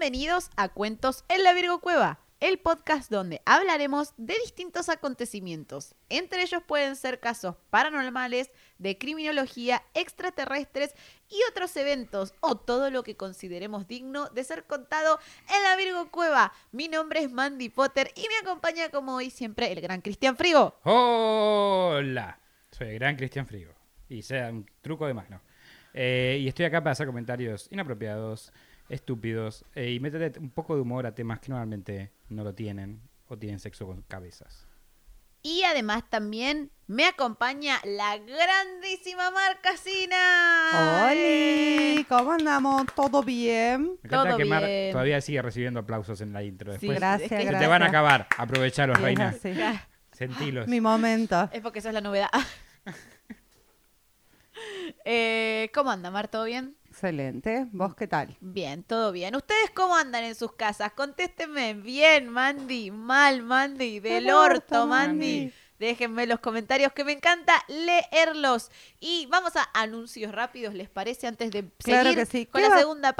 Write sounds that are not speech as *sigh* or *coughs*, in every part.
Bienvenidos a Cuentos en la Virgo Cueva, el podcast donde hablaremos de distintos acontecimientos. Entre ellos pueden ser casos paranormales, de criminología, extraterrestres y otros eventos o todo lo que consideremos digno de ser contado en la Virgo Cueva. Mi nombre es Mandy Potter y me acompaña como hoy siempre el gran Cristian Frigo. Hola, soy el gran Cristian Frigo. Y sea un truco de más, ¿no? Eh, y estoy acá para hacer comentarios inapropiados, estúpidos eh, y meterle un poco de humor a temas que normalmente no lo tienen o tienen sexo con cabezas. Y además también me acompaña la grandísima Marcasina. ¡Hola! ¿Cómo andamos? ¿Todo bien? Me encanta Todo que Mar bien. todavía sigue recibiendo aplausos en la intro. Sí, Después gracias, es que- se gracias. te van a acabar. Aprovechalos, Sí, reina. así. *laughs* Sentilos. Mi momento. Es porque esa es la novedad. *laughs* Eh, ¿Cómo anda, Mar? ¿Todo bien? Excelente. ¿Vos qué tal? Bien, todo bien. ¿Ustedes cómo andan en sus casas? Contéstenme. Bien, Mandy. Mal, Mandy. Del orto, Mandy. Mandy. Déjenme los comentarios que me encanta leerlos. Y vamos a anuncios rápidos, ¿les parece? Antes de Claro seguir que sí. con ¿Qué la va- segunda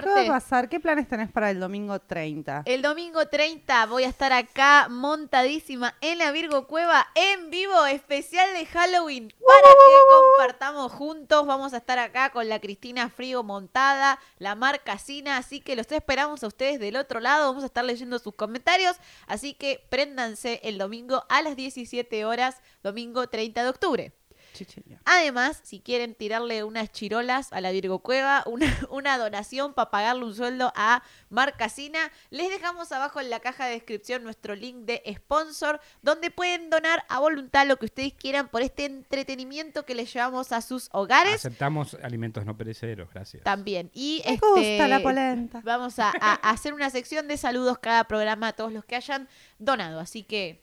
¿Qué va a pasar? ¿Qué planes tenés para el domingo 30? El domingo 30 voy a estar acá montadísima en la Virgo Cueva en vivo, especial de Halloween, para que compartamos juntos. Vamos a estar acá con la Cristina Frigo montada, la marcasina, así que los esperamos a ustedes del otro lado. Vamos a estar leyendo sus comentarios, así que préndanse el domingo a las 17 horas, domingo 30 de octubre. Chicheña. Además, si quieren tirarle unas chirolas a la Virgo Cueva, una, *laughs* una donación para pagarle un sueldo a Marcasina, les dejamos abajo en la caja de descripción nuestro link de sponsor, donde pueden donar a voluntad lo que ustedes quieran por este entretenimiento que les llevamos a sus hogares. Aceptamos alimentos no perecederos, gracias. También. Y Me este, gusta la polenta. Vamos a, a- a *laughs* hacer una sección de saludos cada programa a todos los que hayan donado. Así que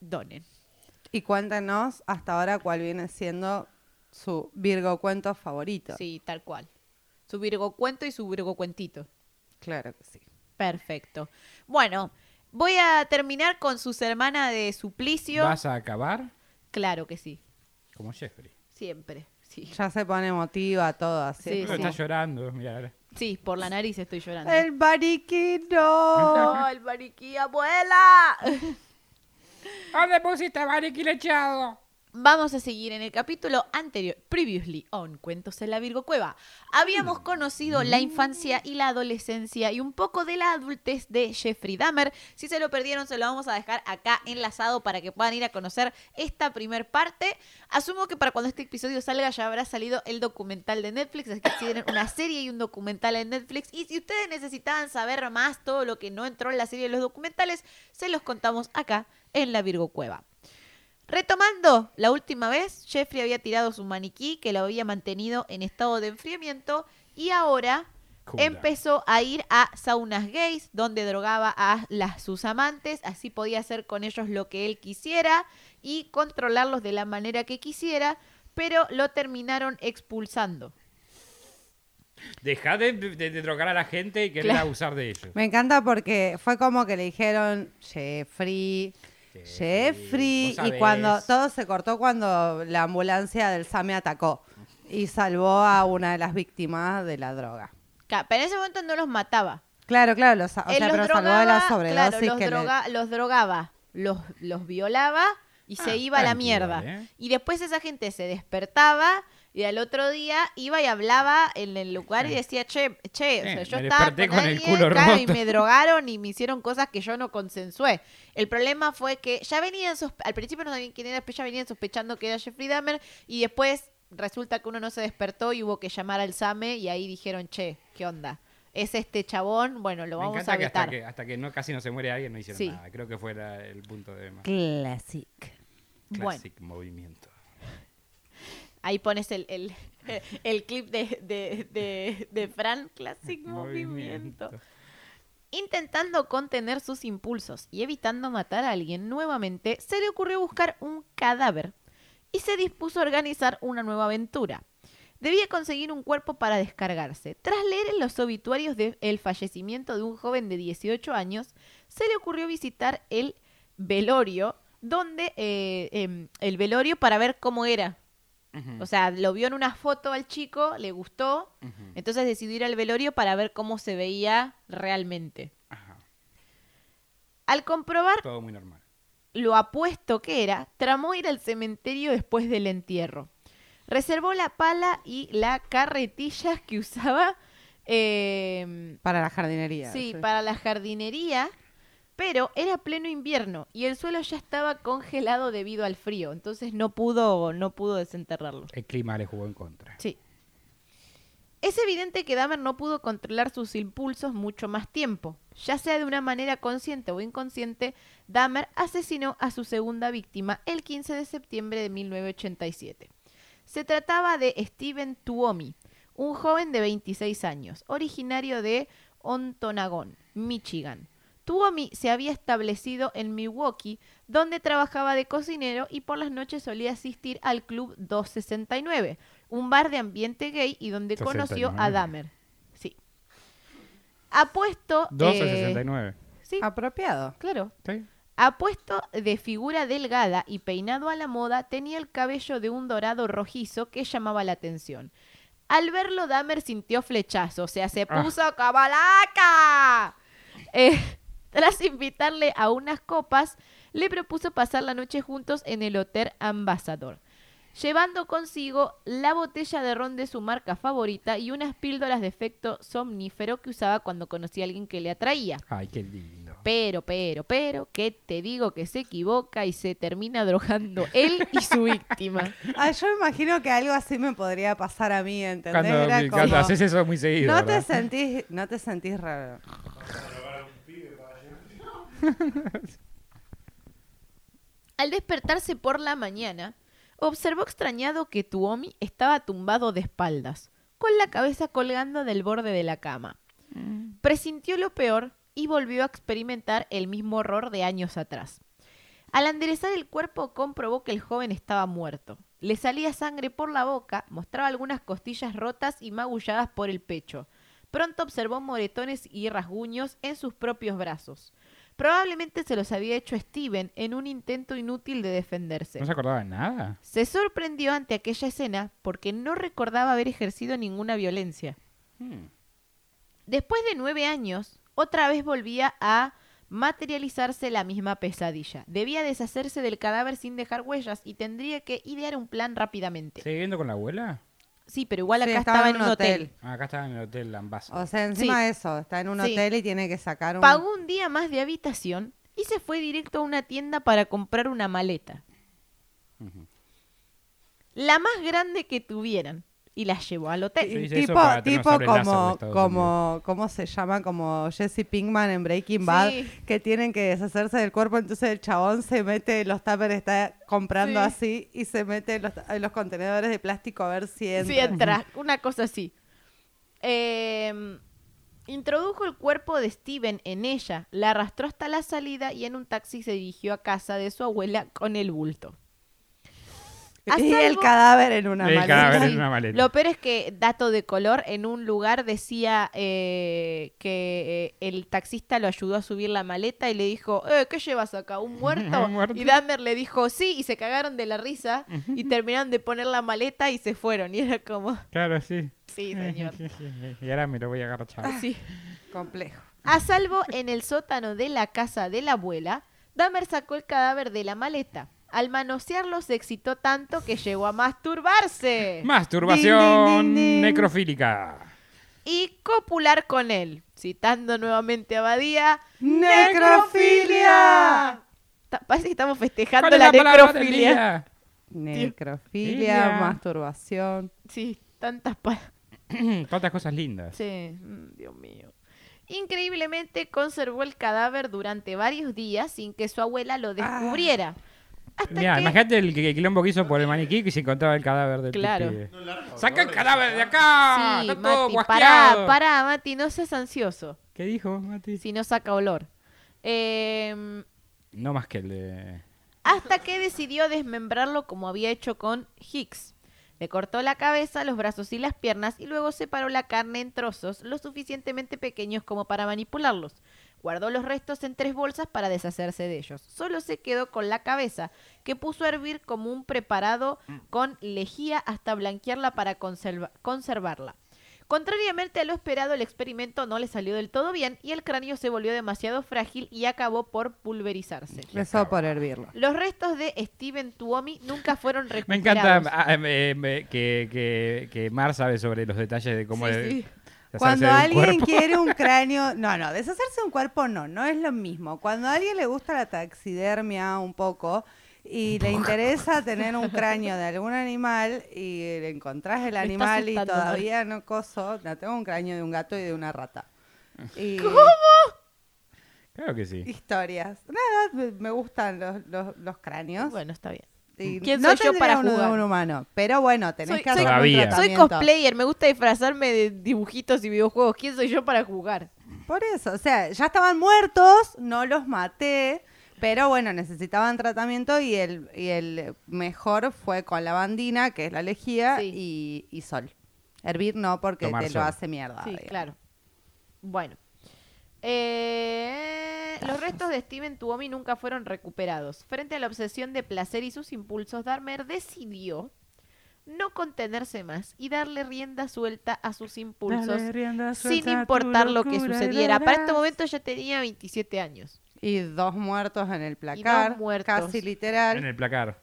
donen. Y cuéntenos hasta ahora cuál viene siendo su Virgo cuento favorito. Sí, tal cual. Su Virgo cuento y su Virgo cuentito. Claro que sí. Perfecto. Bueno, voy a terminar con sus hermanas de suplicio. ¿Vas a acabar Claro que sí. como Jeffrey? Siempre. Sí. Ya se pone emotiva todo así. Sí, está llorando, mira. Sí, por la nariz estoy llorando. El bariquino. ¡Oh, *laughs* el mariquí, abuela! *laughs* ¿Dónde pusiste mariqui lechado? Vamos a seguir en el capítulo anterior, previously on Cuentos en la Virgo Cueva. Habíamos conocido la infancia y la adolescencia y un poco de la adultez de Jeffrey Dahmer. Si se lo perdieron, se lo vamos a dejar acá enlazado para que puedan ir a conocer esta primer parte. Asumo que para cuando este episodio salga ya habrá salido el documental de Netflix, así que tienen una serie y un documental en Netflix. Y si ustedes necesitaban saber más todo lo que no entró en la serie de los documentales, se los contamos acá en la Virgo Cueva. Retomando, la última vez Jeffrey había tirado su maniquí que lo había mantenido en estado de enfriamiento y ahora Cool empezó a ir a saunas gays donde drogaba a las, sus amantes, así podía hacer con ellos lo que él quisiera y controlarlos de la manera que quisiera, pero lo terminaron expulsando. Deja de, de- de drogar a la gente y querer Claro. abusar de ellos. Me encanta porque fue como que le dijeron Jeffrey, Jeffrey, vos y cuando todo se cortó cuando la ambulancia del SAME atacó y salvó a una de las víctimas de la droga. Pero en ese momento no los mataba. Claro, claro, los, o Él sea, los pero salvó de drogaba, la sobredosis claro, los, que le- droga- los drogaba, los, los violaba y se Ah, iba a la mierda. ¿eh? Y después esa gente se despertaba y al otro día iba y hablaba en el lugar y decía, che, che, o sea, yo me estaba con, el alguien, culo claro, y me drogaron y me hicieron cosas que yo no consensué. El problema fue que ya venían, al principio no sabían quién era, después ya venían sospechando que era Jeffrey Dahmer y después resulta que uno no se despertó y hubo que llamar al SAME y ahí dijeron, che, ¿qué onda? Es este chabón, bueno, lo Me vamos encanta a que hasta, vetar. que hasta que no, casi no se muere alguien no hicieron Sí. nada. Creo que fuera el punto de más. Classic. Bueno. Classic movimiento. Ahí pones el, el, *laughs* el clip de, de, de, de Fran, Classic Movimiento. Intentando contener sus impulsos y evitando matar a alguien nuevamente, se le ocurrió buscar un cadáver y se dispuso a organizar una nueva aventura. Debía conseguir un cuerpo para descargarse. Tras leer en los obituarios del fallecimiento de un joven de 18 años, se le ocurrió visitar el velorio, donde eh, em, el velorio para ver cómo era O sea, lo vio en una foto al chico, le gustó, entonces decidió ir al velorio para ver cómo se veía realmente. Ajá. Al comprobar Todo muy normal. lo apuesto que era, tramó ir al cementerio después del entierro. Reservó la pala y la carretilla que usaba eh, Para la jardinería. sí, para la jardinería, pero era pleno invierno y el suelo ya estaba congelado debido al frío, entonces no pudo, no pudo desenterrarlo. El clima le jugó en contra. Sí. Es evidente que Dahmer no pudo controlar sus impulsos mucho más tiempo. Ya sea de una manera consciente o inconsciente, Dahmer asesinó a su segunda víctima el 15 de septiembre de 1987. Se trataba de Steven Tuomi, un joven de 26 años, originario de Ontonagon, Michigan. Tuomi se había establecido en Milwaukee, donde trabajaba de cocinero y por las noches solía asistir al Club 269, un bar de ambiente gay y donde conoció a 69. Dahmer. Sí. Apuesto. 12 eh, 69. sí, Apropiado. claro. ¿Sí? Apuesto de figura delgada y peinado a la moda, tenía el cabello de un dorado rojizo que llamaba la atención. Al verlo, Dahmer sintió flechazo, o sea, se Ah. puso cabalaca. Eh, tras invitarle a unas copas, le propuso pasar la noche juntos en el Hotel Ambassador, llevando consigo la botella de ron de su marca favorita y unas píldoras de efecto somnífero que usaba cuando conocía a alguien que le atraía. Ay, qué lindo. Pero, pero, pero, que te digo que se equivoca y se termina drogando él y su víctima. *laughs* Ah, yo me imagino que algo así me podría pasar a mí, ¿entendés? Cuando, Era cuando como, haces eso muy seguido. no te sentís, no te sentís raro. *laughs* Al despertarse por la mañana, observó extrañado que Tuomi estaba tumbado de espaldas, con la cabeza colgando del borde de la cama. Presintió lo peor y volvió a experimentar el mismo horror de años atrás. Al enderezar el cuerpo comprobó que el joven estaba muerto. Le salía sangre por la boca, mostraba algunas costillas rotas y magulladas por el pecho. Pronto observó moretones y rasguños en sus propios brazos. Probablemente se los había hecho Steven en un intento inútil de defenderse. ¿No se acordaba de nada? Se sorprendió ante aquella escena porque no recordaba haber ejercido ninguna violencia. Hmm. Después de nueve años, otra vez volvía a materializarse la misma pesadilla. Debía deshacerse del cadáver sin dejar huellas y tendría que idear un plan rápidamente. ¿Sigue viviendo con la abuela? Sí, pero igual Sí, acá estaba estaba en un hotel. Ah, acá estaba en el hotel Lambasa. O sea, encima Sí. de eso, está en un Sí. hotel y tiene que sacar un... Pagó un día más de habitación y se fue directo a una tienda para comprar una maleta. La más grande que tuvieran. Y la llevó al hotel. Tipo, tipo como, como, ¿cómo se llama? Como Jesse Pinkman en Breaking Bad, Sí. que tienen que deshacerse del cuerpo, entonces el chabón se mete, los tuppers está comprando Sí. así y se mete en los, en los contenedores de plástico a ver si entra. Sí, entra. *laughs* Una cosa así. Eh, introdujo el cuerpo de Steven en ella, la arrastró hasta la salida y en un taxi se dirigió a casa de su abuela con el bulto. *laughs* Y el cadáver en una El maleta. cadáver en una maleta. Lo peor es que, dato de color, en un lugar decía eh, que eh, el taxista lo ayudó a subir la maleta y le dijo, eh, ¿qué llevas acá? ¿Un *laughs* muerto? ¿Un muerto? Y Dahmer le dijo, sí, y se cagaron de la risa y terminaron de poner la maleta y se fueron. Y era como, *laughs* Claro, sí. sí, señor. y ahora me lo voy a agarrar. Sí. Complejo. A salvo en el sótano de la casa de la abuela, Dahmer sacó el cadáver de la maleta. Al manosearlo se excitó tanto que llegó a masturbarse Masturbación Din, din, din, din. necrofílica. y copular con él. Citando nuevamente a Badía, ¡Necrofilia! Ta- Parece que estamos festejando ¿Cuál es la, la palabra del necrofilia. día? Necrofilia, Filia. masturbación. Sí, tantas palabras. *clears throat* Tantas cosas lindas. Sí, mm, Dios mío. Increíblemente conservó el cadáver durante varios días sin que su abuela lo descubriera. Hasta Mira, que... imagínate el, que- el quilombo que hizo por el maniquí que se encontraba el cadáver del Claro. pibe. ¡Saca el cadáver de acá! Sí, ¡Está todo Mati, guasqueado! pará, pará, Mati, no seas ansioso. ¿Qué dijo, Mati? Si no saca olor. Em, No más que el de... hasta que decidió desmembrarlo como había hecho con Hicks. Le cortó la cabeza, los brazos y las piernas y luego separó la carne en trozos lo suficientemente pequeños como para manipularlos. Guardó los restos en tres bolsas para deshacerse de ellos. Solo se quedó con la cabeza, que puso a hervir como un preparado con lejía hasta blanquearla para conserva- conservarla. Contrariamente a lo esperado, el experimento no le salió del todo bien y el cráneo se volvió demasiado frágil y acabó por pulverizarse. Eso por hervirlo. Los restos de Steven Tuomi nunca fueron *laughs* Me recuperados. encanta ah, me- me- que, que, que Mar sabe sobre los detalles de cómo sí. Cuando de alguien cuerpo. quiere un *laughs* cráneo, no, no, deshacerse un cuerpo no, no es lo mismo. Cuando a alguien le gusta la taxidermia un poco y le interesa *laughs* tener un cráneo de algún animal y le encontrás el animal y todavía no coso, no, tengo un cráneo de un gato y de una rata. *laughs* Y Claro que sí. historias. Nada, me- me gustan los, los, los cráneos. Bueno, está bien. Y ¿Quién no soy yo para de jugar? un humano, pero bueno, tenés Soy- que hacer soy- un. Soy cosplayer, me gusta disfrazarme de dibujitos y videojuegos. ¿Quién soy yo para jugar? Por eso, o sea, ya estaban muertos, no los maté, pero bueno, necesitaban tratamiento y el, y el mejor fue con lavandina, que es la lejía, Sí. y, y sol. Hervir no, porque Tomar te sol. lo hace mierda. Sí, digamos. claro. Bueno. Eh, los restos de Steven Tuomi nunca fueron recuperados. Frente a la obsesión de placer y sus impulsos, Dahmer decidió no contenerse más y darle rienda suelta a sus impulsos sin importar lo que sucediera. Para este momento ya tenía 27 años. Y dos muertos en el placar, muertos. casi literal. En el placar.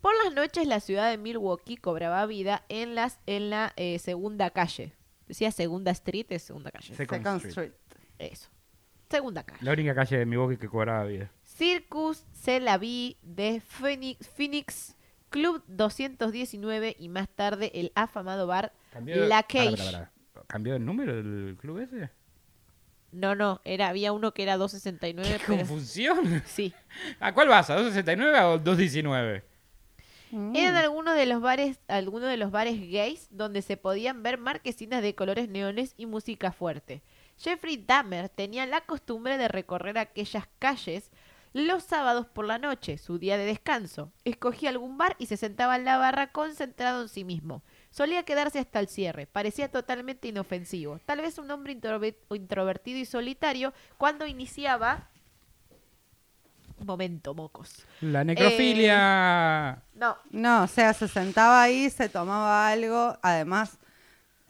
Por las noches la ciudad de Milwaukee cobraba vida en, las, en la eh, segunda calle. Decía segunda street, es segunda calle. Second Second Street. Street. Eso. Segunda calle. La única calle de Milwaukee que cobraba vida. Circus Se la vi de Phoenix, Phoenix Club 219 y más tarde el afamado bar La Cage. ¿Cambió el número del club ese? No, no, era, había uno que era 269, ¡Qué pero confusión! sí. *laughs* ¿A cuál vas? ¿A 269 o 219? Mm. Eran algunos de los bares, algunos de los bares gays donde se podían ver marquesinas de colores neones y música fuerte. Jeffrey Dahmer tenía la costumbre de recorrer aquellas calles los sábados por la noche, su día de descanso. Escogía algún bar y se sentaba en la barra concentrado en sí mismo. Solía quedarse hasta el cierre, parecía totalmente inofensivo. Tal vez un hombre introver- introvertido y solitario cuando iniciaba... Momento, mocos. La necrofilia. No, No, o sea, se sentaba ahí, se tomaba algo, además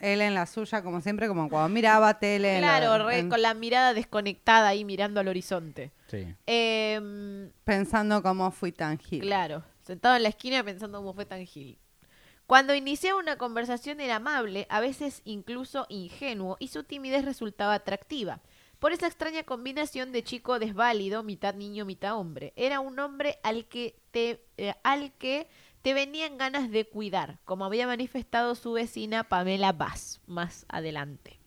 él en la suya, como siempre, como cuando miraba tele. en Claro, re- en- con la mirada desconectada ahí mirando al horizonte. Sí. Em, Pensando cómo fui tan gil. claro, sentado en la esquina pensando cómo fue tan gil. Cuando iniciaba una conversación era amable, a veces incluso ingenuo, y su timidez resultaba atractiva. Por esa extraña combinación de chico desválido, mitad niño, mitad hombre. Era un hombre al que te, eh, al que te venían ganas de cuidar, como había manifestado su vecina Pamela Bass más adelante.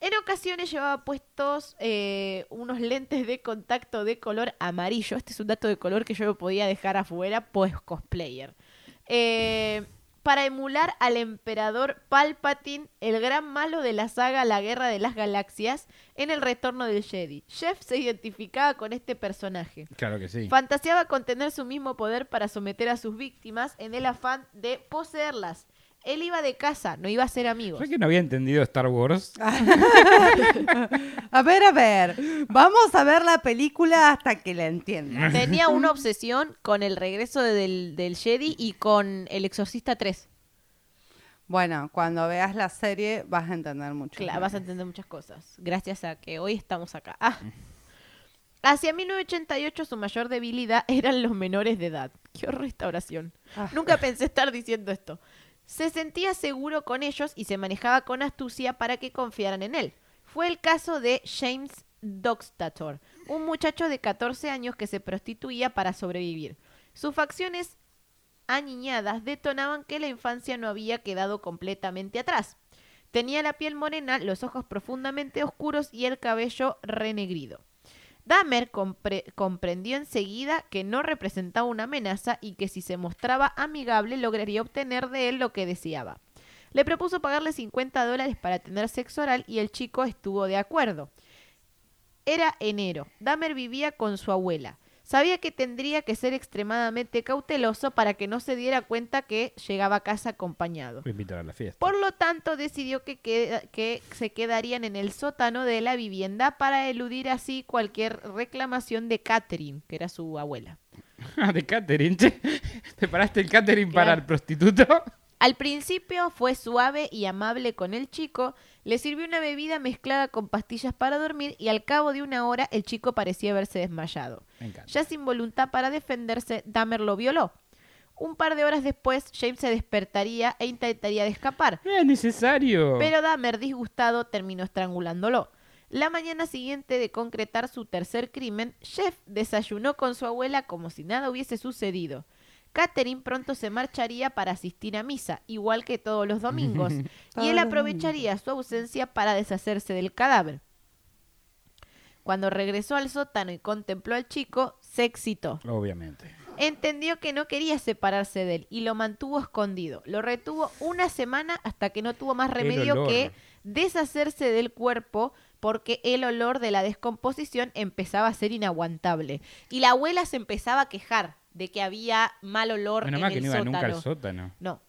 En ocasiones llevaba puestos eh, unos lentes de contacto de color amarillo. Este es un dato de color que yo podía dejar afuera, pues cosplayer. Eh, para emular al emperador Palpatine, el gran malo de la saga La Guerra de las Galaxias, en el retorno del Jedi. Jeff se identificaba con este personaje. Claro que sí. Fantaseaba con tener su mismo poder para someter a sus víctimas en el afán de poseerlas. Él iba de casa, no iba a ser amigos. ¿Sabes que no había entendido Star Wars? *laughs* A ver, a ver, vamos a ver la película hasta que la entiendas. *laughs* Tenía una obsesión con el regreso del, del Jedi y con El Exorcista 3. Bueno, cuando veas la serie vas a entender mucho. Claro, vas a entender muchas cosas. Gracias a que hoy estamos acá. Ah. Hacia 1988 su mayor debilidad *laughs* eran los menores de edad. ¡Qué restauración! Ah. Nunca pensé estar diciendo esto. Se sentía seguro con ellos y se manejaba con astucia para que confiaran en él. Fue el caso de James Doxtator, un muchacho de 14 años que se prostituía para sobrevivir. Sus facciones aniñadas detonaban que la infancia no había quedado completamente atrás. Tenía la piel morena, los ojos profundamente oscuros y el cabello renegrido. Dahmer compre- comprendió enseguida que no representaba una amenaza y que si se mostraba amigable lograría obtener de él lo que deseaba. Le propuso pagarle 50 dólares para tener sexo oral y el chico estuvo de acuerdo. Era enero. Dahmer vivía con su abuela. Sabía que tendría que ser extremadamente cauteloso para que no se diera cuenta que llegaba a casa acompañado. A invitar a la fiesta. Por lo tanto, decidió que, que se quedarían en el sótano de la vivienda para eludir así cualquier reclamación de Catherine, que era su abuela. *laughs* De catering, che. ¿Preparaste el catering para el prostituto? Al principio fue suave y amable con el chico, le sirvió una bebida mezclada con pastillas para dormir y al cabo de una hora el chico parecía haberse desmayado. Ya sin voluntad para defenderse, Dahmer lo violó. Un par de horas después, James se despertaría e intentaría de escapar, No es necesario. pero Dahmer, disgustado, terminó estrangulándolo. La mañana siguiente de concretar su tercer crimen, Jeff desayunó con su abuela como si nada hubiese sucedido. Catherine pronto se marcharía para asistir a misa, igual que todos los domingos, *laughs* y él aprovecharía su ausencia para deshacerse del cadáver. Cuando regresó al sótano y contempló al chico, se excitó. Obviamente. Entendió que no quería separarse de él y lo mantuvo escondido. Lo retuvo una semana hasta que no tuvo más remedio que deshacerse del cuerpo porque el olor de la descomposición empezaba a ser inaguantable. Y la abuela se empezaba a quejar de que había mal olor Menos en mal que el no iba nunca sótano. al sótano. No.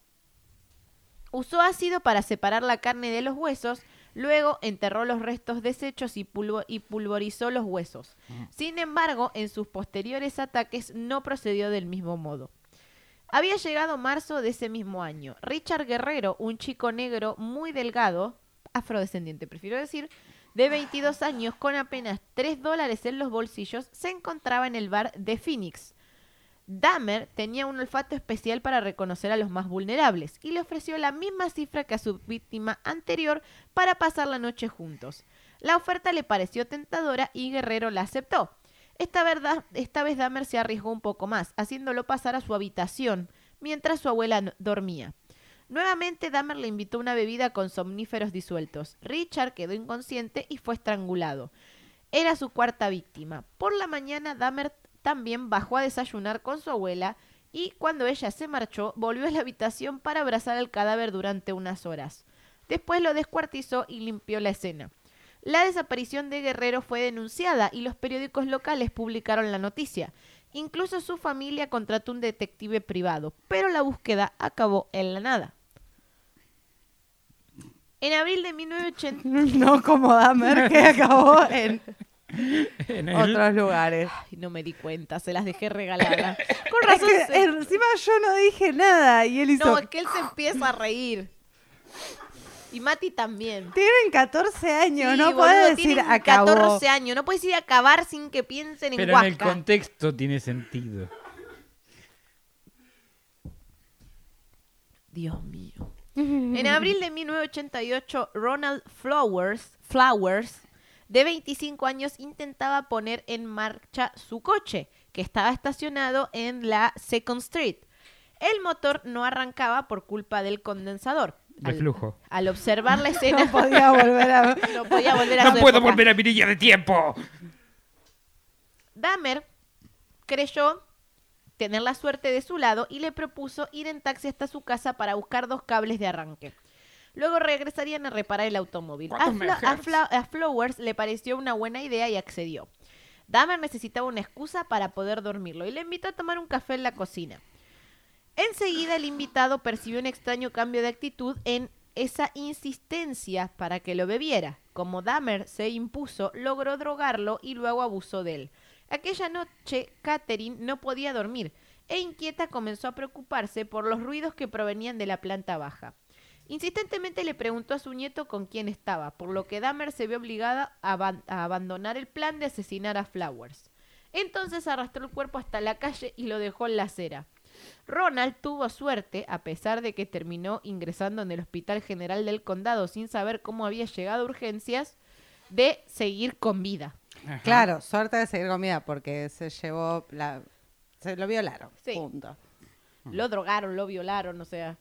Usó ácido para separar la carne de los huesos, luego enterró los restos deshechos y, pulvo- y pulverizó los huesos. Sin embargo, en sus posteriores ataques no procedió del mismo modo. Había llegado marzo de ese mismo año. Richard Guerrero, un chico negro muy delgado, afrodescendiente prefiero decir, de 22 años con apenas 3 dólares en los bolsillos, se encontraba en el bar de Phoenix. Dahmer tenía un olfato especial para reconocer a los más vulnerables y le ofreció la misma cifra que a su víctima anterior para pasar la noche juntos. La oferta le pareció tentadora y Guerrero la aceptó. Esta, vez Dahmer se arriesgó un poco más, haciéndolo pasar a su habitación mientras su abuela dormía. Nuevamente Dahmer le invitó una bebida con somníferos disueltos. Richard quedó inconsciente y fue estrangulado. Era su cuarta víctima. Por la mañana Dahmer también bajó a desayunar con su abuela y cuando ella se marchó volvió a la habitación para abrazar al cadáver durante unas horas. Después lo descuartizó y limpió la escena. La desaparición de Guerrero fue denunciada y los periódicos locales publicaron la noticia. Incluso su familia contrató un detective privado, pero la búsqueda acabó en la nada. En abril de 1980... *laughs* No como Dahmer, que acabó en *laughs* En el- otros lugares. Ay, no me di cuenta, se las dejé regaladas. Con Es razón. que se- encima yo no dije nada y él hizo... No, es que él se empieza a reír. Y Mati también. Tienen 14 años, Sí, no boludo, puedes decir acabó. 14 años. No puedes ir a acabar sin que piensen en Pero en el contexto tiene sentido. Dios mío. *laughs* En abril de 1988, Ronald Flowers, Flowers, de 25 años, intentaba poner en marcha su coche, que estaba estacionado en la Second Street. El motor no arrancaba por culpa del condensador. De Al- flujo. Al observar la *laughs* escena, No podía volver a... *laughs* no podía volver a ¡No su puedo época. volver a mi línea de tiempo! Dahmer creyó tener la suerte de su lado y le propuso ir en taxi hasta su casa para buscar dos cables de arranque. Luego regresarían a reparar el automóvil. A, a Flowers le pareció una buena idea y accedió. Dahmer necesitaba una excusa para poder dormirlo y le invitó a tomar un café en la cocina. Enseguida el invitado percibió un extraño cambio de actitud en esa insistencia para que lo bebiera. Como Dahmer se impuso, logró drogarlo y luego abusó de él. Aquella noche, Catherine no podía dormir e inquieta comenzó a preocuparse por los ruidos que provenían de la planta baja. Insistentemente le preguntó a su nieto con quién estaba, por lo que Dahmer se vio obligada a, aban- a abandonar el plan de asesinar a Flowers. Entonces arrastró el cuerpo hasta la calle y lo dejó en la acera. Ronald tuvo suerte, a pesar de que terminó ingresando en el Hospital General del Condado sin saber cómo había llegado a urgencias, de seguir con vida. Ajá. Claro, suerte de seguir comida porque se llevó la... Se lo violaron, Sí. punto. Lo drogaron, lo violaron, o sea.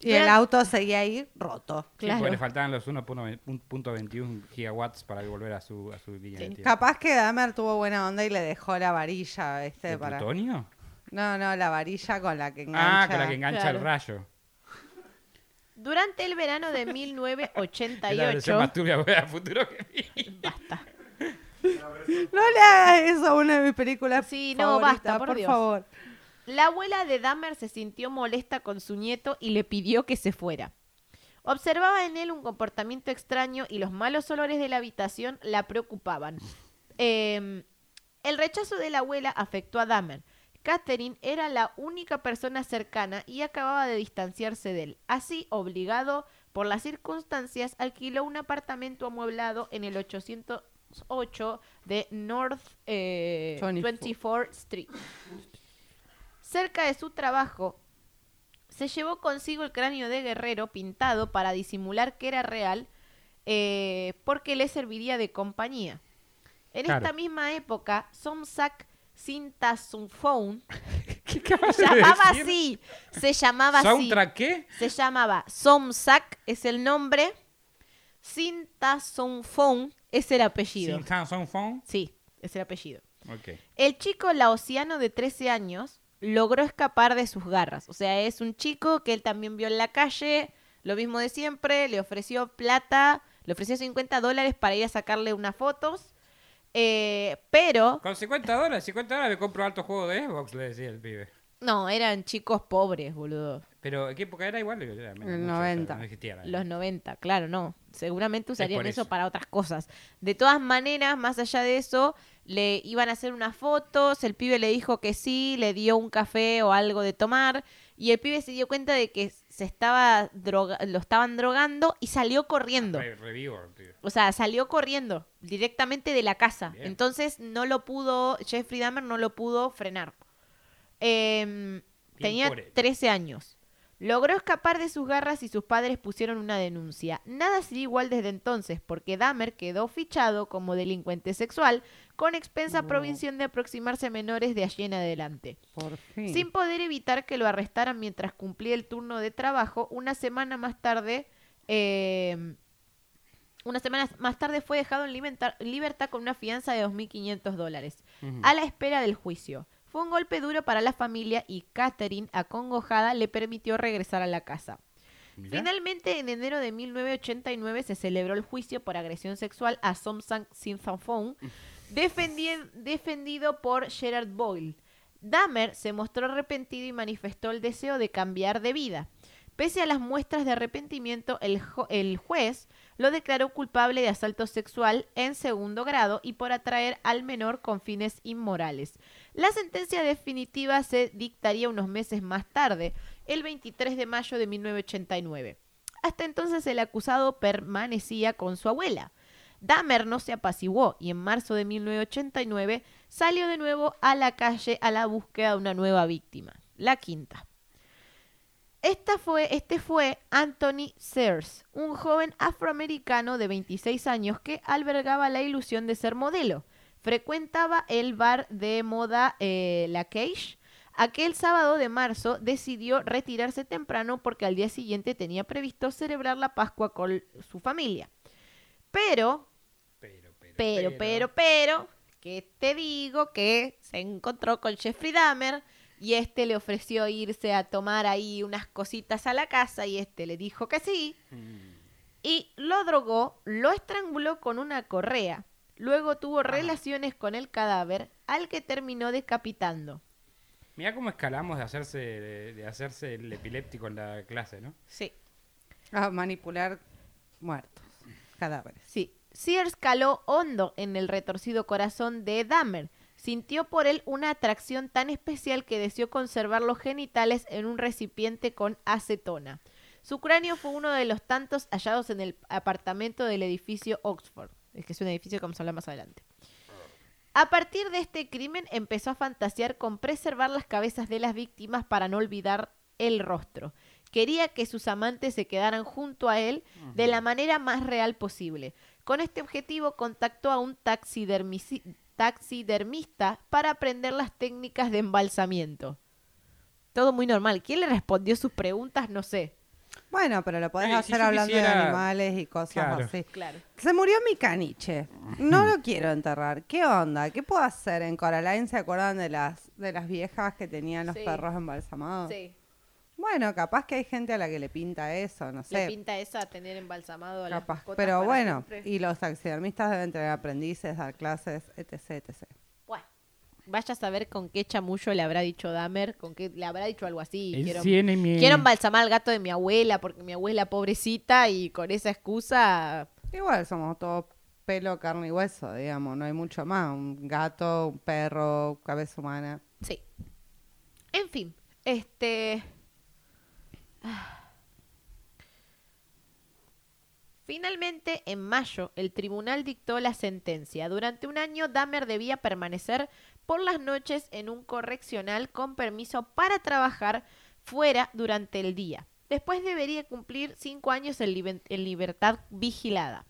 Y el auto seguía ahí roto. Sí, Claro. porque le faltaban los 1.21 gigawatts para volver a su, a su línea de tiempo. Capaz que Dahmer tuvo buena onda y le dejó la varilla, este, ¿De para... plutonio? No, no, la varilla con la que engancha. Ah, con la que engancha Claro. el rayo. Durante el verano de Es la versión 1988. más turbia de futuro que vi. Basta. No le hagas eso a una de mis películas. Sí, no, favoritas, basta, por Dios. favor. La abuela de Dahmer se sintió molesta con su nieto y le pidió que se fuera. Observaba en él un comportamiento extraño y los malos olores de la habitación la preocupaban. Eh, el rechazo de la abuela afectó a Dahmer. Catherine era la única persona cercana y acababa de distanciarse de él. Así, obligado por las circunstancias, alquiló un apartamento amueblado en el 808 de North eh, 24 Street. Cerca de su trabajo, se llevó consigo el cráneo de guerrero pintado para disimular que era real, eh, porque le serviría de compañía. En Claro. esta misma época, Somsak Sintasumphone *laughs* ¿Qué se de llamaba así, se llamaba así, ¿Soundtrack qué? se llamaba Somsak es el nombre, Sintasumphone es el apellido. Sí, es el apellido. El chico laosiano de 13 años logró escapar de sus garras. O sea, es un chico que él también vio en la calle, lo mismo de siempre, le ofreció plata, le ofreció 50 dólares para ir a sacarle unas fotos, eh, pero Con 50 dólares, 50 dólares me compro alto juego de Xbox, le decía el pibe. no, eran chicos pobres, boludo. Pero, ¿en qué época era igual? Era menos, El mucho, o sea, 90. no existía. Los 90, claro, no. Seguramente usarían eso. para otras cosas. De todas maneras, más allá de eso, le iban a hacer unas fotos, el pibe le dijo que sí, le dio un café o algo de tomar, y el pibe se dio cuenta de que se estaba droga lo estaban drogando y salió corriendo. Re- revivo. O sea, salió corriendo directamente de la casa. Bien. Entonces no lo pudo, Jeffrey Dahmer no lo pudo frenar. Em, tenía por él. 13 años. Logró escapar de sus garras y sus padres pusieron una denuncia. Nada sería igual desde entonces, porque Dahmer quedó fichado como delincuente sexual con expensa No. provisión de aproximarse a menores de allí en adelante. Por fin. Sin poder evitar que lo arrestaran mientras cumplía el turno de trabajo, una semana más tarde, eh, una semana más tarde fue dejado en libertad, con una fianza de 2.500 dólares, Ujú. a la espera del juicio. Fue un golpe duro para la familia y Catherine, acongojada, le permitió regresar a la casa. Finalmente, en enero de 1989 se celebró el juicio por agresión sexual a Somsang defendien- defendido por Gerard Boyle. Dahmer se mostró arrepentido y manifestó el deseo de cambiar de vida. Pese a las muestras de arrepentimiento, el, juez lo declaró culpable de asalto sexual en segundo grado y por atraer al menor con fines inmorales. La sentencia definitiva se dictaría unos meses más tarde, el 23 de mayo de 1989. Hasta entonces el acusado permanecía con su abuela. Dahmer no se apaciguó y en marzo de 1989 salió de nuevo a la calle a la búsqueda de una nueva víctima, la quinta. Esta fue, este fue Anthony Sears, un joven afroamericano de 26 años que albergaba la ilusión de ser modelo. Frecuentaba el bar de moda eh, La Cage. Aquel sábado de marzo decidió retirarse temprano porque al día siguiente tenía previsto celebrar la Pascua con su familia. Pero Pero, pero, pero, pero, pero, que te digo que se encontró con Jeffrey Dahmer y este le ofreció irse a tomar ahí unas cositas a la casa y este le dijo que sí Mm. y lo drogó, lo estranguló con una correa. Luego tuvo relaciones con el cadáver al que terminó decapitando. Mirá cómo escalamos de hacerse, de, de hacerse el epiléptico en la clase, ¿no? Sí. A manipular muertos, cadáveres. Sí. Sears caló hondo en el retorcido corazón de Dahmer. Sintió por él una atracción tan especial que deseó conservar los genitales en un recipiente con acetona. Su cráneo fue uno de los tantos hallados en el apartamento del edificio Oxford, es que es un edificio que vamos a hablar más adelante. A partir de este crimen empezó a fantasear con preservar las cabezas de las víctimas para no olvidar el rostro. Quería que sus amantes se quedaran junto a él de la manera más real posible. Con este objetivo contactó a un taxidermisi- taxidermista para aprender las técnicas de embalsamiento. Todo muy normal. ¿Quién le respondió sus preguntas? No sé. Bueno, pero lo podés hacer hablando de animales y cosas Claro. así. Claro. Se murió mi caniche. No lo quiero enterrar. ¿Qué onda? ¿Qué puedo hacer? En Coraline se acuerdan de las de las viejas que tenían los Sí. perros embalsamados. Sí. Bueno, capaz que hay gente a la que le pinta eso, no Le sé. pinta esa a tener embalsamado a las Capaz. mascotas Pero para bueno, siempre. y los taxidermistas deben tener aprendices, dar clases, etc, etc. Bueno, vaya a saber con qué chamullo le habrá dicho Dahmer, con qué le habrá dicho algo así. El Quiero, quiero embalsamar al gato de mi abuela porque mi abuela pobrecita y con esa excusa... Igual somos todos pelo, carne y hueso, digamos, no hay mucho más. Un gato, un perro, cabeza humana. Sí. En fin, este... Finalmente, en mayo, el tribunal dictó la sentencia. Durante un año, Dahmer debía permanecer por las noches en un correccional con permiso para trabajar fuera durante el día. Después debería cumplir cinco años en, en libertad vigilada.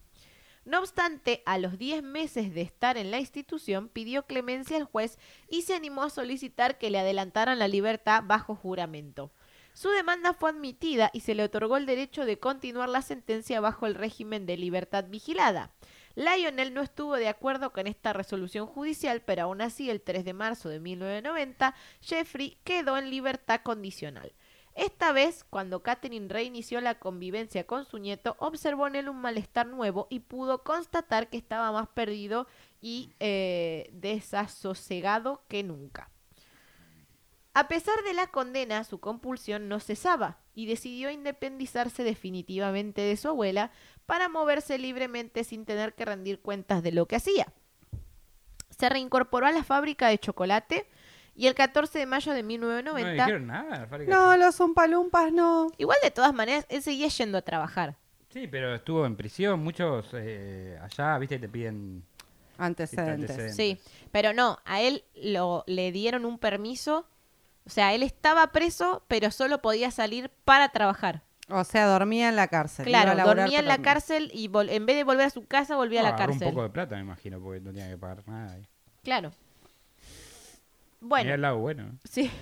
No obstante, a los 10 meses de estar en la institución, pidió clemencia al juez y se animó a solicitar que le adelantaran la libertad bajo juramento. Su demanda fue admitida y se le otorgó el derecho de continuar la sentencia bajo el régimen de libertad vigilada. Lionel no estuvo de acuerdo con esta resolución judicial, pero aún así, el 3 de marzo de 1990, Jeffrey quedó en libertad condicional. Esta vez, cuando Catherine reinició la convivencia con su nieto, observó en él un malestar nuevo y pudo constatar que estaba más perdido y eh, desasosegado que nunca. A pesar de la condena, su compulsión no cesaba y decidió independizarse definitivamente de su abuela para moverse libremente sin tener que rendir cuentas de lo que hacía. Se reincorporó a la fábrica de chocolate y el 14 de mayo de No 1990 dijeron nada. la fábrica No, los umpalumpas no. Igual de todas maneras, él seguía yendo a trabajar. Sí, pero estuvo en prisión. Muchos eh, allá, viste, te piden. Antecedentes. antecedentes. Sí, pero no, a él lo, le dieron un permiso. O sea, él estaba preso, pero solo podía salir para trabajar. O sea, dormía en la cárcel. a Claro, dormía en la cárcel y en vez de volver a su casa, volvía a No, la agarró cárcel. un poco de plata, me imagino, porque no tenía que pagar nada. ahí. Claro. Bueno, el lado bueno. sí. *laughs*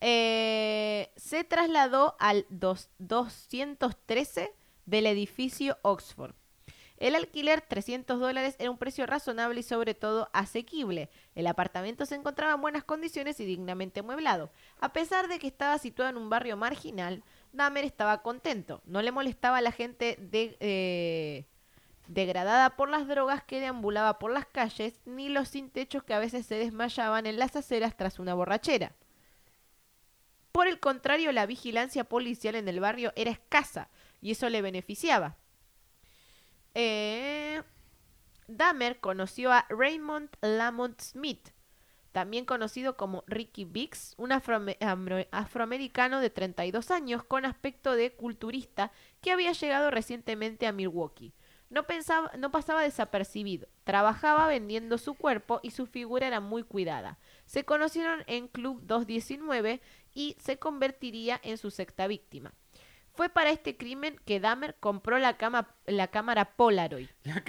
Eh, se trasladó al dos- 213 del edificio Oxford. El alquiler, 300 dólares, era un precio razonable y sobre todo asequible. El apartamento se encontraba en buenas condiciones y dignamente amueblado. A pesar de que estaba situado en un barrio marginal, Dahmer estaba contento. No le molestaba a la gente de, eh, degradada por las drogas que deambulaba por las calles, ni los sin techos que a veces se desmayaban en las aceras tras una borrachera. Por el contrario, la vigilancia policial en el barrio era escasa y eso le beneficiaba. Eh, Dahmer conoció a Raymond Lamont Smith, también conocido como Ricky Biggs, un afroamericano de 32 años con aspecto de culturista que había llegado recientemente a Milwaukee. No, pensaba, no pasaba desapercibido, trabajaba vendiendo su cuerpo y su figura era muy cuidada. Se conocieron en Club 219 y se convertiría en su sexta víctima. Fue para este crimen que Dahmer compró la, cama, la cámara Polaroid. La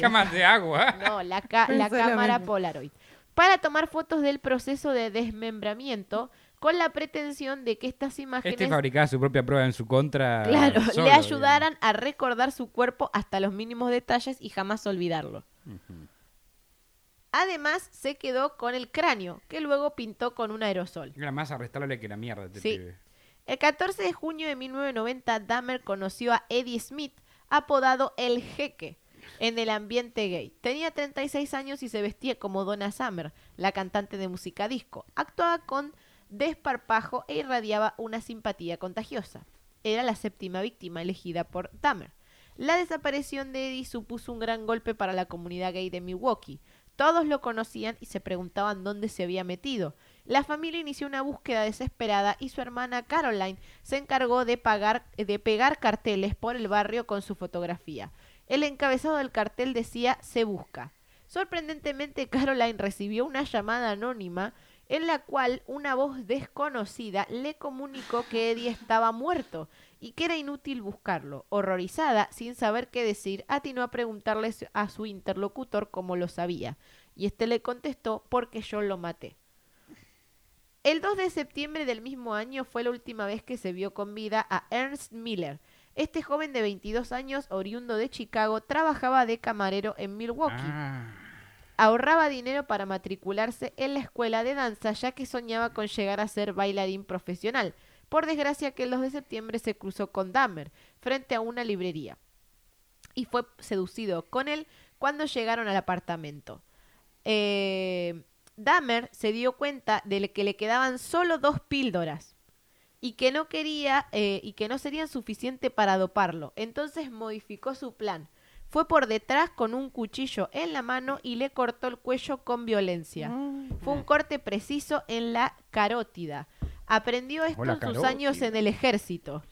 cama *laughs* de agua. *laughs* No, la, ca- cámara. Polaroid. Para tomar fotos del proceso de desmembramiento con la pretensión de que estas imágenes Este fabricaba su propia prueba en su contra. claro, solo, le ayudaran a recordar su cuerpo hasta los mínimos detalles y jamás olvidarlo. Además, se quedó con el cráneo, que luego pintó con un aerosol. Era más arrestable que la mierda este Sí. pibe. El 14 de junio de 1990, Dahmer conoció a Eddie Smith, apodado El Jeque, en el ambiente gay. Tenía 36 años y se vestía como Donna Summer, la cantante de música disco. Actuaba con desparpajo e irradiaba una simpatía contagiosa. Era la séptima víctima elegida por Dahmer. La desaparición de Eddie supuso un gran golpe para la comunidad gay de Milwaukee. Todos lo conocían y se preguntaban dónde se había metido. La familia inició una búsqueda desesperada y su hermana Caroline se encargó de, pagar, de pegar carteles por el barrio con su fotografía. El encabezado del cartel decía Se busca. Sorprendentemente, Caroline recibió una llamada anónima en la cual una voz desconocida le comunicó que Eddie estaba muerto y que era inútil buscarlo. Horrorizada, sin saber qué decir, atinó a preguntarle a su interlocutor cómo lo sabía, y este le contestó porque yo lo maté. El 2 de septiembre del mismo año fue la última vez que se vio con vida a Ernst Miller. Este joven de 22 años, oriundo de Chicago, trabajaba de camarero en Milwaukee. Ah, ahorraba dinero para matricularse en la escuela de danza ya que soñaba con llegar a ser bailarín profesional. Por desgracia, que el 2 de septiembre se cruzó con Dahmer frente a una librería y fue seducido con él cuando llegaron al apartamento. Eh, Dahmer se dio cuenta de que le quedaban solo dos píldoras y que no quería eh, y que no serían suficientes para doparlo. Entonces modificó su plan. Fue por detrás con un cuchillo en la mano y le cortó el cuello con violencia. Mm. Fue un corte preciso en la carótida. Aprendió esto Hola, en sus carótida. años en el ejército.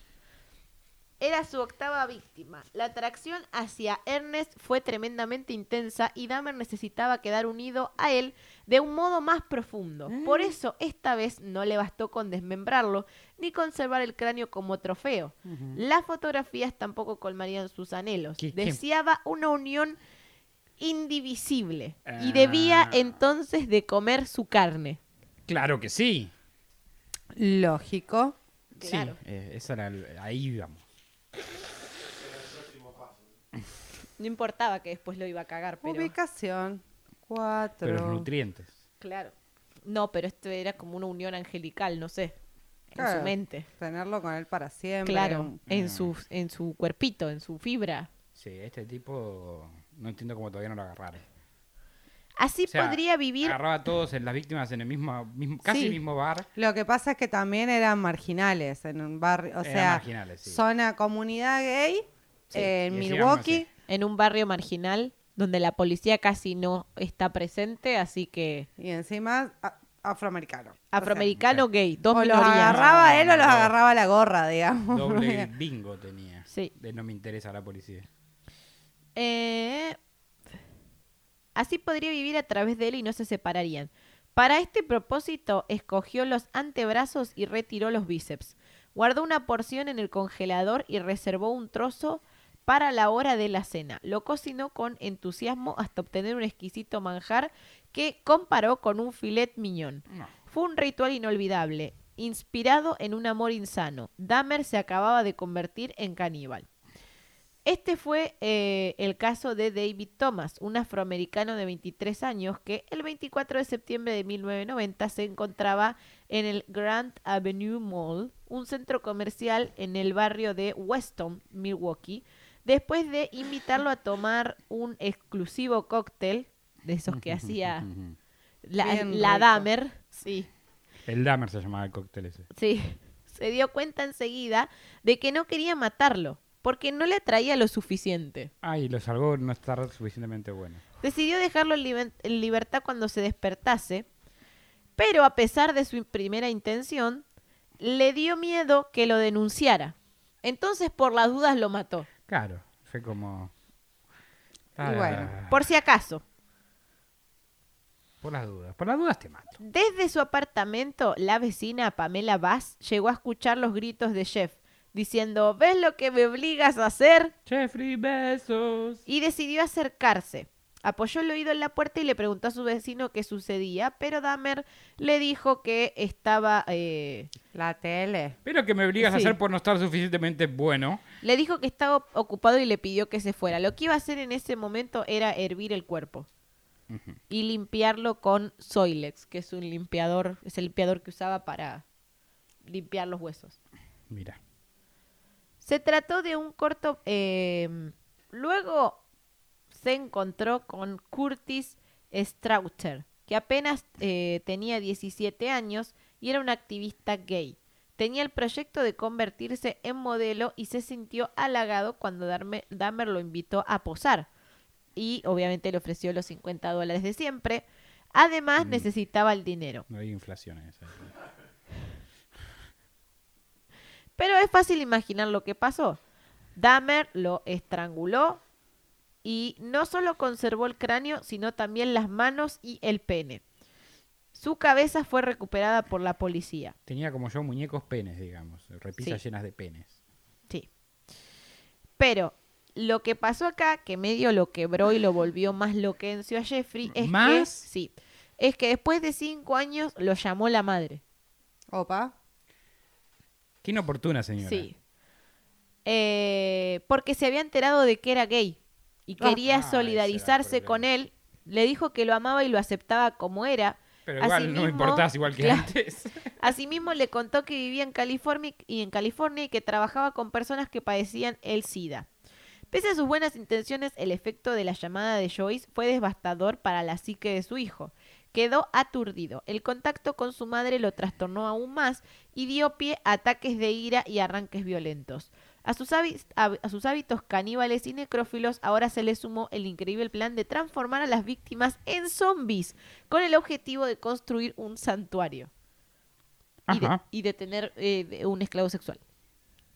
Era su octava víctima. La atracción hacia Ernest fue tremendamente intensa y Dahmer necesitaba quedar unido a él de un modo más profundo. Por eso, esta vez no le bastó con desmembrarlo ni conservar el cráneo como trofeo. Las fotografías tampoco colmarían sus anhelos. ¿Qué- qué? Deseaba una unión indivisible y Ah. debía entonces de comer su carne. Claro que sí. Lógico. Claro. Sí, eh, esa era el- ahí íbamos. No importaba que después lo iba a cagar, pero... Ubicación. Cuatro. Pero los nutrientes. Claro. No, pero esto era como una unión angelical, no sé. En su mente. Tenerlo con él para siempre. Claro. un- En Ah. su, en su cuerpito, en su fibra. Sí, este tipo no entiendo cómo todavía no lo agarraron. Así O sea, podría vivir. Agarraba a todos en las víctimas en el mismo, mismo casi Sí. mismo bar. Lo que pasa es que también eran marginales en un barrio, o Eran sea, marginales, sí. zona comunidad gay Sí, en Milwaukee. en un barrio marginal donde la policía casi no está presente, así que Y encima a- afroamericano. afroamericano gay, dos O, los minorías. agarraba él o los No. agarraba la gorra, digamos. Doble *laughs* bingo tenía. Sí. De no me interesa la policía. Eh, así podría vivir a través de él y no se separarían. Para este propósito, escogió los antebrazos y retiró los bíceps. Guardó una porción en el congelador y reservó un trozo para la hora de la cena. Lo cocinó con entusiasmo hasta obtener un exquisito manjar que comparó con un filet miñón. No. Fue un ritual inolvidable, inspirado en un amor insano. Dahmer se acababa de convertir en caníbal. Este fue eh, el caso de David Thomas, un afroamericano de 23 años que el 24 de septiembre de 1990 se encontraba en el Grand Avenue Mall, un centro comercial en el barrio de Weston, Milwaukee, después de invitarlo a *laughs* tomar un exclusivo cóctel de esos que hacía la, la. Dahmer. Sí, El Dahmer se llamaba el cóctel ese. Sí, *laughs* se dio cuenta enseguida de que no quería matarlo, porque no le atraía lo suficiente. Ay, lo salvó no estar suficientemente bueno. Decidió dejarlo en, liber- en libertad cuando se despertase, pero a pesar de su primera intención, le dio miedo que lo denunciara. Entonces, por las dudas, lo mató. Claro, fue como... Y bueno, Por si acaso. por las dudas. Por las dudas te mato. Desde su apartamento, la vecina Pamela Bass llegó a escuchar los gritos de Jeff, diciendo, ¿ves lo que me obligas a hacer? Jeffrey, besos. y decidió acercarse. Apoyó el oído en la puerta y le preguntó a su vecino qué sucedía, pero Dahmer le dijo que estaba... eh, La tele. Pero que me obligas a hacer por no estar suficientemente bueno. le dijo que estaba ocupado y le pidió que se fuera. Lo que iba a hacer en ese momento era hervir el cuerpo y limpiarlo con Soilex, que es un limpiador, es el limpiador que usaba para limpiar los huesos. Mira. Se trató de un corto... eh, luego se encontró con Curtis Straucher, que apenas eh, tenía 17 años y era un activista gay. Tenía el proyecto de convertirse en modelo y se sintió halagado cuando Dahmer lo invitó a posar. Y obviamente le ofreció los 50 dólares de siempre. Además, Mm. necesitaba el dinero. No hay inflación en esa. Pero es fácil imaginar lo que pasó. Dahmer lo estranguló y no solo conservó el cráneo, sino también las manos y el pene. Su cabeza fue recuperada por la policía. Tenía como yo muñecos penes, digamos. Repisas Sí. llenas de penes. Sí. Pero lo que pasó acá, que medio lo quebró y lo volvió más loquencio a Jeffrey, es que ¿Más? sí, es que después de cinco años lo llamó la madre. Opa. Qué inoportuna, señora. Sí. Eh, porque se había enterado de que era gay y Ah. quería Ah, solidarizarse con él Le dijo que lo amaba y lo aceptaba como era. Pero igual no importás igual que Claro. antes. *laughs* Asimismo, le contó que vivía en California y en California y que trabajaba con personas que padecían el SIDA. Pese a sus buenas intenciones, el efecto de la llamada de Joyce fue devastador para la psique de su hijo. Quedó aturdido. El contacto con su madre lo trastornó aún más y dio pie a ataques de ira y arranques violentos. A sus, a- sus hábitos caníbales y necrófilos ahora se le sumó el increíble plan de transformar a las víctimas en zombies, con el objetivo de construir un santuario y de, y de tener eh, un esclavo sexual.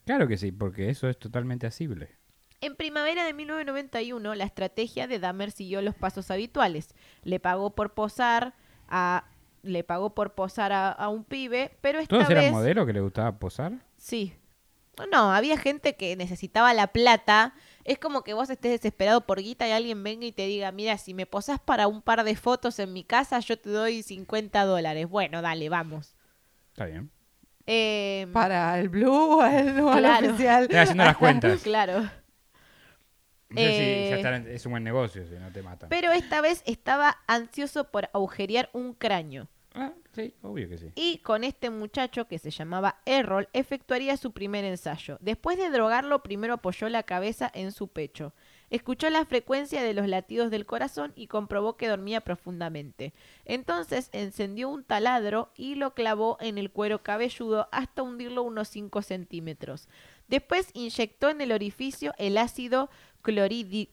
Claro que sí, porque eso es totalmente asible. En primavera de 1991, la estrategia de Dahmer siguió los pasos habituales. Le pagó por posar a le pagó por posar a, a un pibe, pero esta ¿Todos vez eran modelos que le gustaba posar? sí. No, había gente que necesitaba la plata. Es como que vos estés desesperado por guita y alguien venga y te diga, mira, si me posás para un par de fotos en mi casa, yo te doy 50 dólares. Bueno, dale, vamos. Está bien. Eh, Para el Blue o el, *laughs* o el Claro. oficial. Estoy haciendo las cuentas. *laughs* claro. No sé si Eh, ya está en- es un buen negocio si no te matan. Pero esta vez estaba ansioso por agujerear un cráneo. Ah, sí, obvio que sí. Y con este muchacho que se llamaba Errol efectuaría su primer ensayo. Después de drogarlo, primero apoyó la cabeza en su pecho. Escuchó la frecuencia de los latidos del corazón y comprobó que dormía profundamente. Entonces encendió un taladro y lo clavó en el cuero cabelludo hasta hundirlo unos 5 centímetros. Después inyectó en el orificio el ácido clorhídrico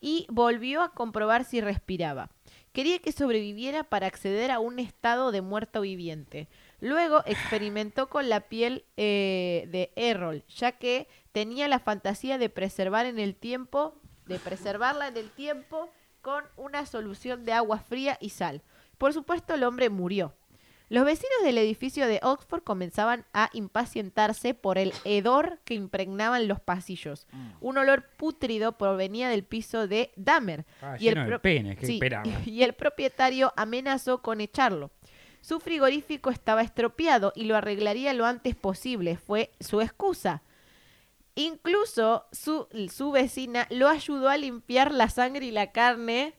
y volvió a comprobar si respiraba. Quería que sobreviviera para acceder a un estado de muerto viviente. Luego experimentó con la piel eh, de Errol, ya que tenía la fantasía de preservar en el tiempo, de preservarla en el tiempo con una solución de agua fría y sal. Por supuesto, el hombre murió. Los vecinos del edificio de Oxford comenzaban a impacientarse por el hedor que impregnaban los pasillos. Un olor pútrido provenía del piso de Dahmer. Ah, y, el lleno de pro- penes, ¿qué sí, *laughs* y el propietario amenazó con echarlo. Su frigorífico estaba estropeado y lo arreglaría lo antes posible. Fue su excusa. Incluso su, su vecina lo ayudó a limpiar la sangre y la carne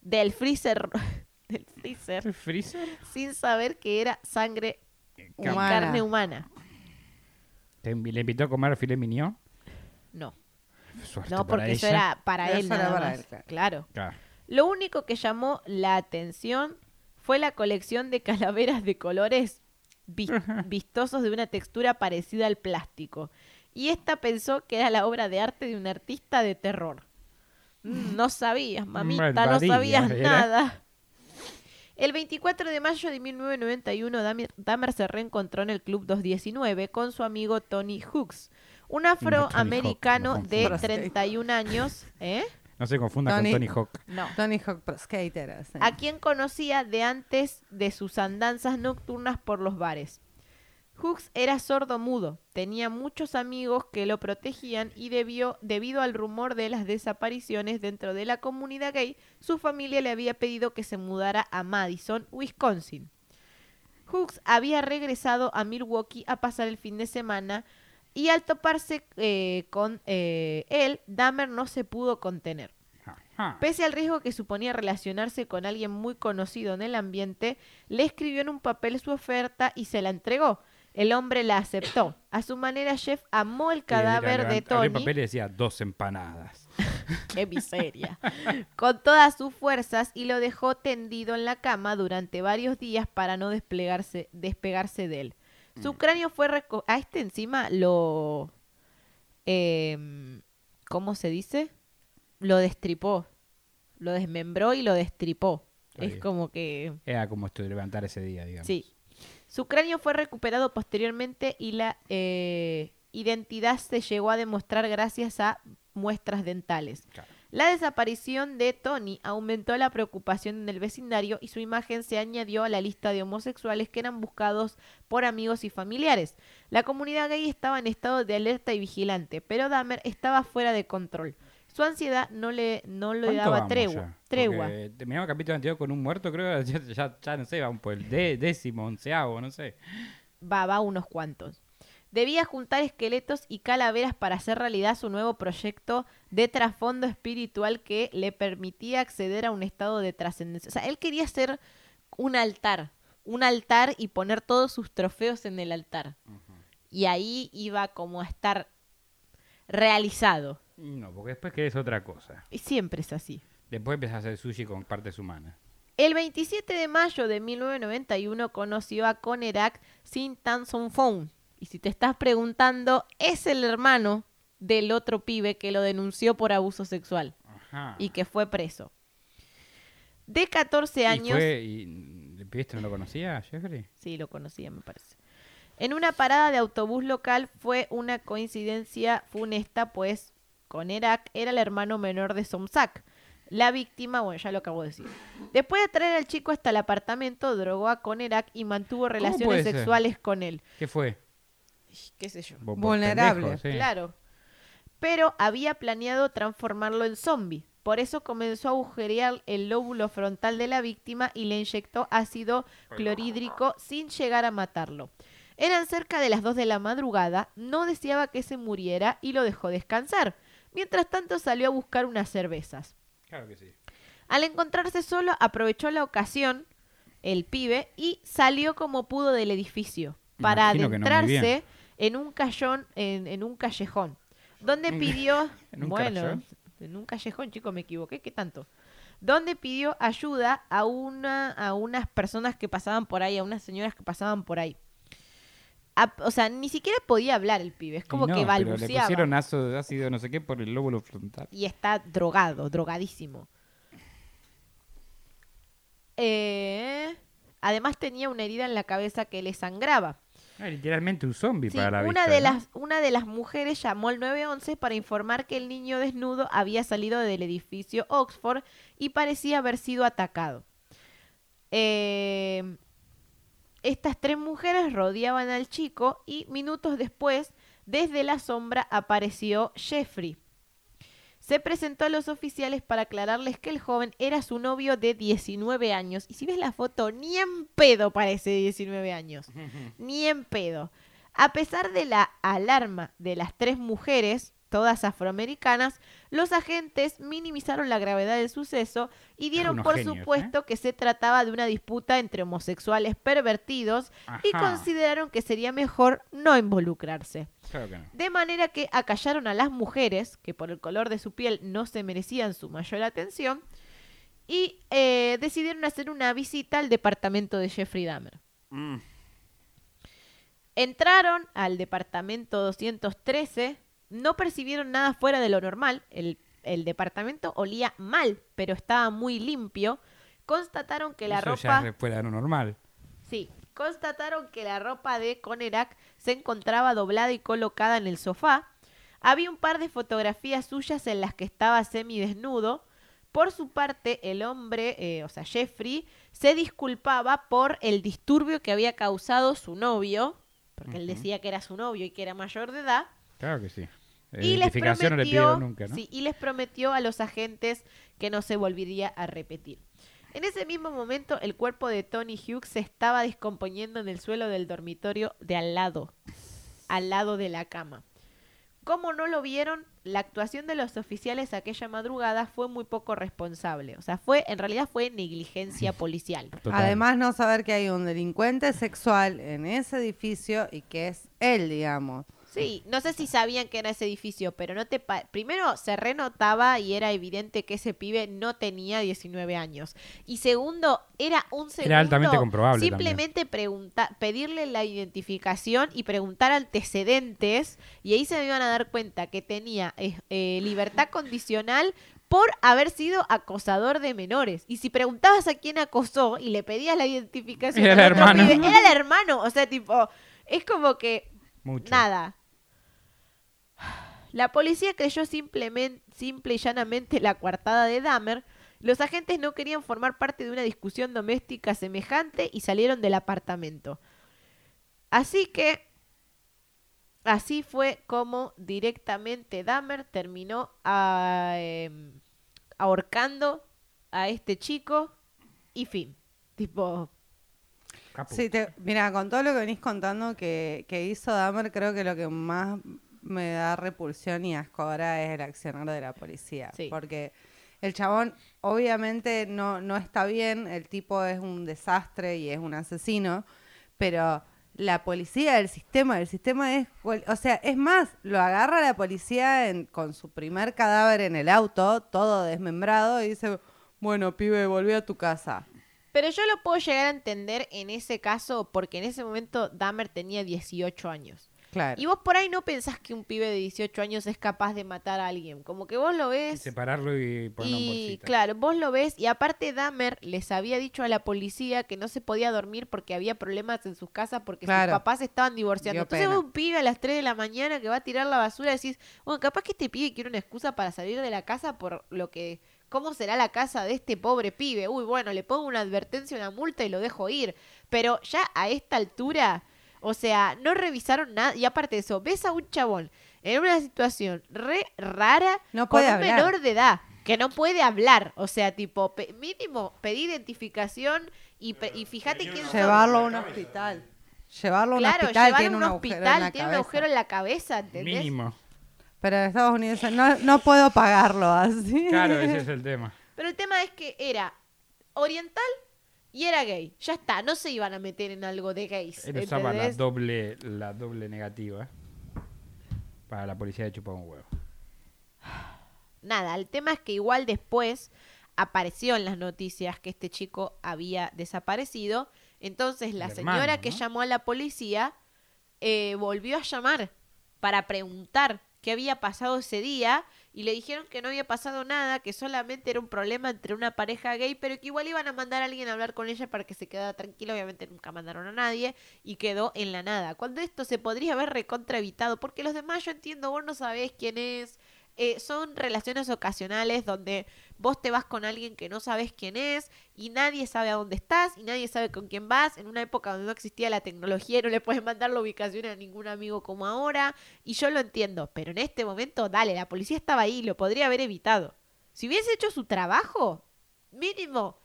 del freezer, *laughs* del freezer ¿El freezer? sin saber que era sangre y Humana. carne humana. ¿Te ¿Le invitó a comer filet mignon? No, Suerte no porque eso ella. era para Eso él era nada para más. él, claro. claro. Claro. Lo único que llamó la atención fue la colección de calaveras de colores vis- *laughs* vistosos de una textura parecida al plástico. Y esta pensó que era la obra de arte de un artista de terror. Mm, No sabías, mamita, no sabías era. nada. El 24 de mayo de 1991, Dahmer, Dahmer se reencontró en el Club 219 con su amigo Tony Hooks, un afroamericano Hawk, no de confundas. 31 años. ¿Eh? No se confunda Tony- con Tony Hawk. No. Tony Hawk Pro Skater. a quien conocía de antes de sus andanzas nocturnas por los bares. Hooks era sordo mudo, tenía muchos amigos que lo protegían y debió, debido al rumor de las desapariciones dentro de la comunidad gay, su familia le había pedido que se mudara a Madison, Wisconsin. Hooks había regresado a Milwaukee a pasar el fin de semana y al toparse eh, con eh, él, Dahmer no se pudo contener. Pese al riesgo que suponía relacionarse con alguien muy conocido en el ambiente, le escribió en un papel su oferta y se la entregó. El hombre la aceptó. A su manera, Jeff amó el cadáver de abrió el Tony. papel decía dos empanadas. *laughs* ¡Qué miseria! con todas sus fuerzas y lo dejó tendido en la cama durante varios días para no desplegarse, despegarse de él. Mm. Su cráneo fue reco- A este encima lo... em, ¿Cómo se dice? Lo destripó. Lo desmembró y lo destripó. Es como que... Era como esto de levantar ese día, digamos. Sí. Su cráneo fue recuperado posteriormente y la eh, identidad se llegó a demostrar gracias a muestras dentales. Claro. La desaparición de Tony aumentó la preocupación en el vecindario y su imagen se añadió a la lista de homosexuales que eran buscados por amigos y familiares. La comunidad gay estaba en estado de alerta y vigilante, pero Dahmer estaba fuera de control. Su ansiedad no le, no le ¿Cuánto daba tregua. ya? tregua. Terminamos capítulo anterior con un muerto, creo. *laughs* Ya, ya, ya no sé, vamos por el de- décimo, onceavo, no sé. Va, va unos cuantos. Debía juntar esqueletos y calaveras para hacer realidad su nuevo proyecto de trasfondo espiritual que le permitía acceder a un estado de trascendencia. O sea, él quería hacer un altar, un altar y poner todos sus trofeos en el altar. Y ahí iba como a estar realizado. No, porque después querés otra cosa. Y siempre es así. Después empiezas a hacer sushi con partes humanas. El 27 de mayo de 1991 conoció a Conerak Sin Tan Son Phone. Y si te estás preguntando, es el hermano del otro pibe que lo denunció por abuso sexual Ajá. y que fue preso. De 14 ¿Y años. fue- y, ¿El pibe este no lo conocía, Jeffrey? Sí, lo conocía, me parece. En una parada de autobús local fue una coincidencia funesta, pues Conerak era el hermano menor de Somsak. La víctima, bueno, ya lo acabo de decir. Después de traer al chico hasta el apartamento, drogó a Conerak y mantuvo relaciones ser? sexuales con él. ¿Qué fue? ¿Qué sé yo? Vulnerable. pendejo, sí. Claro. Pero había planeado transformarlo en zombie. Por eso comenzó a agujerear el lóbulo frontal de la víctima y le inyectó ácido clorhídrico sin llegar a matarlo. Eran cerca de las 2 de la madrugada, no deseaba que se muriera y lo dejó descansar. Mientras tanto salió a buscar unas cervezas. Claro que sí. Al encontrarse solo, aprovechó la ocasión, el pibe, y salió como pudo del edificio para no adentrarse en un callón, en, en un callejón, donde *laughs* pidió, ¿En un bueno, callejón? en un callejón, chico, me equivoqué, ¿qué tanto? Donde pidió ayuda a una, a unas personas que pasaban por ahí, a unas señoras que pasaban por ahí. A- o sea, ni siquiera podía hablar el pibe, es como no, que pero Le balbuceaba. pusieron ácido, ácido no sé qué por el lóbulo frontal. y está drogado, drogadísimo. Eh, además tenía una herida en la cabeza que le sangraba. Ah, literalmente un zombie Sí, para la una vista, de ¿no? las una de las mujeres llamó al 911 para informar que el niño desnudo había salido del edificio Oxford y parecía haber sido atacado. Eh, estas tres mujeres rodeaban al chico y minutos después, desde la sombra, apareció Jeffrey. Se presentó a los oficiales para aclararles que el joven era su novio de 19 años. Y si ves la foto, ni en pedo parece de 19 años. *laughs* Ni en pedo. A pesar de la alarma de las tres mujeres, todas afroamericanas, los agentes minimizaron la gravedad del suceso y dieron unos por genios, supuesto que se trataba de una disputa entre homosexuales pervertidos y consideraron que sería mejor no involucrarse. Claro que no. De manera que acallaron a las mujeres, que por el color de su piel no se merecían su mayor atención, y eh, decidieron hacer una visita al departamento de Jeffrey Dahmer. Mm. Entraron al departamento 213, no percibieron nada fuera de lo normal, el, el departamento olía mal, pero estaba muy limpio. Constataron que la Eso ropa... ya fuera de lo normal. Sí, constataron que la ropa de Conerak se encontraba doblada y colocada en el sofá. Había un par de fotografías suyas en las que estaba semidesnudo. Por su parte, el hombre, eh, o sea, Jeffrey, se disculpaba por el disturbio que había causado su novio, porque él decía que era su novio y que era mayor de edad. Claro que sí. Y les, Identificación no le prometió, pidieron nunca, ¿no? sí, y les prometió a los agentes que no se volvería a repetir. En ese mismo momento, el cuerpo de Tony Hughes se estaba descomponiendo en el suelo del dormitorio de al lado, al lado de la cama. Como no lo vieron, la actuación de los oficiales aquella madrugada fue muy poco responsable. O sea, fue, en realidad fue negligencia *laughs* policial. Total. Además, no saber que hay un delincuente sexual en ese edificio y que es él, digamos. Sí, no sé si sabían que era ese edificio, pero no te pa- primero se renotaba y era evidente que ese pibe no tenía 19 años. Y segundo, era un segundo altamente comprobable simplemente preguntar, pedirle la identificación y preguntar antecedentes y ahí se iban a dar cuenta que tenía eh, eh, libertad condicional por haber sido acosador de menores. Y si preguntabas a quién acosó y le pedías la identificación Era el hermano. pibe, era el hermano, o sea, tipo, es como que Mucho. Nada. La policía creyó simplemente, simple y llanamente la coartada de Dahmer. Los agentes no querían formar parte de una discusión doméstica semejante y salieron del apartamento. Así que, así fue como directamente Dahmer terminó em, ahorcando a este chico y fin. Tipo, Capo. Sí, te- mira, con todo lo que venís contando que, que hizo Dahmer, creo que lo que más me da repulsión y asco ahora es el accionar de la policía. Sí. Porque el chabón obviamente no, no está bien, el tipo es un desastre y es un asesino, pero la policía, el sistema, el sistema es... O sea, es más, lo agarra la policía en- con su primer cadáver en el auto, todo desmembrado, y dice, bueno, pibe, volví a tu casa. Pero yo lo puedo llegar a entender en ese caso porque en ese momento Dahmer tenía 18 años. Claro. Y vos por ahí no pensás que un pibe de 18 años es capaz de matar a alguien. Como que vos lo Y ves separarlo y ponerlo en y bolsita. claro, vos lo ves y aparte Dahmer les había dicho a la policía que no se podía dormir porque había problemas en sus casas porque Claro. sus papás estaban divorciando. Dio Entonces pena. vos un pibe a las 3 de la mañana que va a tirar la basura y decís, bueno, capaz que este pibe quiere una excusa para salir de la casa por lo que... ¿Cómo será la casa de este pobre pibe? Uy, bueno, le pongo una advertencia, una multa y lo dejo ir. Pero ya a esta altura, o sea, no revisaron nada. Y aparte de eso, ves a un chabón en una situación re rara No con un hablar. menor de edad que no puede hablar. O sea, tipo, pe- mínimo pedir identificación y, pe- y fíjate quién. Llevarlo a un hospital. Llevarlo a un Claro, hospital llevarlo tiene a un un agujero en hospital, la tiene un agujero en la cabeza, ¿entendés? Mínimo. Pero en Estados Unidos no, no puedo pagarlo así. Claro, ese *laughs* es el tema. Pero el tema es que era oriental y era gay. Ya está, no se iban a meter en algo de gays. Él usaba la doble, la doble negativa para la policía de chupar un huevo. Nada, el tema es que igual después apareció en las noticias que este chico había desaparecido. Entonces la El señora hermano, que ¿no? llamó a la policía eh, volvió a llamar para preguntar qué había pasado ese día y le dijeron que no había pasado nada, que solamente era un problema entre una pareja gay, pero que igual iban a mandar a alguien a hablar con ella para que se quedara tranquila. Obviamente nunca mandaron a nadie y quedó en la nada. Cuando esto se podría haber recontra evitado, porque los demás yo entiendo, vos no sabés quién es, eh, son relaciones ocasionales donde vos te vas con alguien que no sabes quién es y nadie sabe a dónde estás y nadie sabe con quién vas en una época donde no existía la tecnología y no le puedes mandar la ubicación a ningún amigo como ahora y yo lo entiendo, pero en este momento, dale, la policía estaba ahí, lo podría haber evitado. Si hubiese hecho su trabajo, mínimo,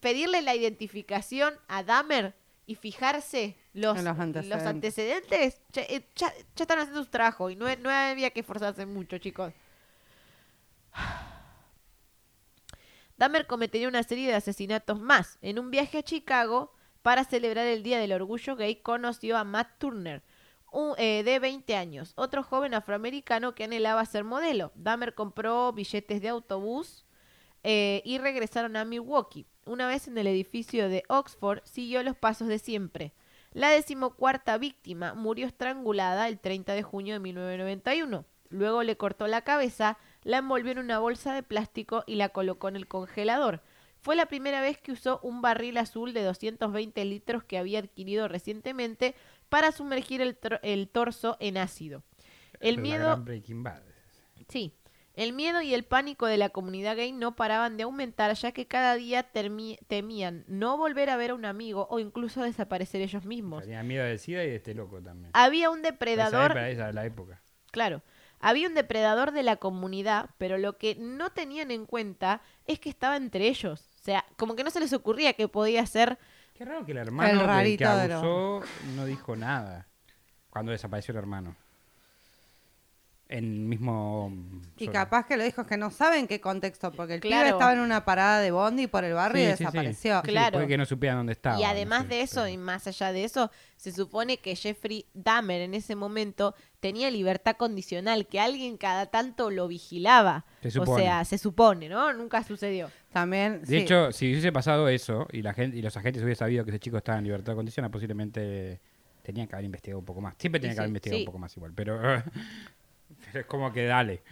pedirle la identificación a Dahmer y fijarse los, los antecedentes. antecedentes, ya, eh, ya- ya están haciendo su trabajo y no, no había que esforzarse mucho, chicos. Dahmer cometería una serie de asesinatos más. En un viaje a Chicago para celebrar el Día del Orgullo Gay, conoció a Matt Turner, eh, de 20 años, otro joven afroamericano que anhelaba ser modelo. Dahmer compró billetes de autobús eh, y regresaron a Milwaukee. Una vez en el edificio de Oxford, siguió los pasos de siempre. La decimocuarta víctima murió estrangulada el 30 de junio de 1991. Luego le cortó la cabeza, la envolvió en una bolsa de plástico y la colocó en el congelador. Fue la primera vez que usó un barril azul de 220 litros que había adquirido recientemente para sumergir el, el torso en ácido. El La miedo. Sí. El miedo y el pánico de la comunidad gay no paraban de aumentar, ya que cada día temían no volver a ver a un amigo o incluso desaparecer ellos mismos. Tenía miedo de SIDA y de este loco también. Había un Esa depredador, época, esa es la época. claro, había un depredador de la comunidad, pero lo que no tenían en cuenta es que estaba entre ellos. O sea, como que no se les ocurría que podía ser Qué raro que el hermano del que abusó no dijo nada cuando desapareció el hermano. En el mismo... Y capaz que lo dijo, es que no saben qué contexto, porque el Claro. pibe estaba en una parada de bondi por el barrio y Sí, desapareció. Sí, Claro. puede que no supieran dónde estaba. Y además no sé, de eso, pero- y más allá de eso, se supone que Jeffrey Dahmer en ese momento tenía libertad condicional, que alguien cada tanto lo vigilaba. Se O supone. sea, se supone, ¿no? Nunca sucedió. También, De sí. hecho, si hubiese pasado eso y la gente y los agentes hubiesen sabido que ese chico estaba en libertad condicional, posiblemente tenían que haber investigado un poco más. Siempre tenían que haber investigado sí. un poco más igual, pero, *laughs* pero *laughs* es como que dale.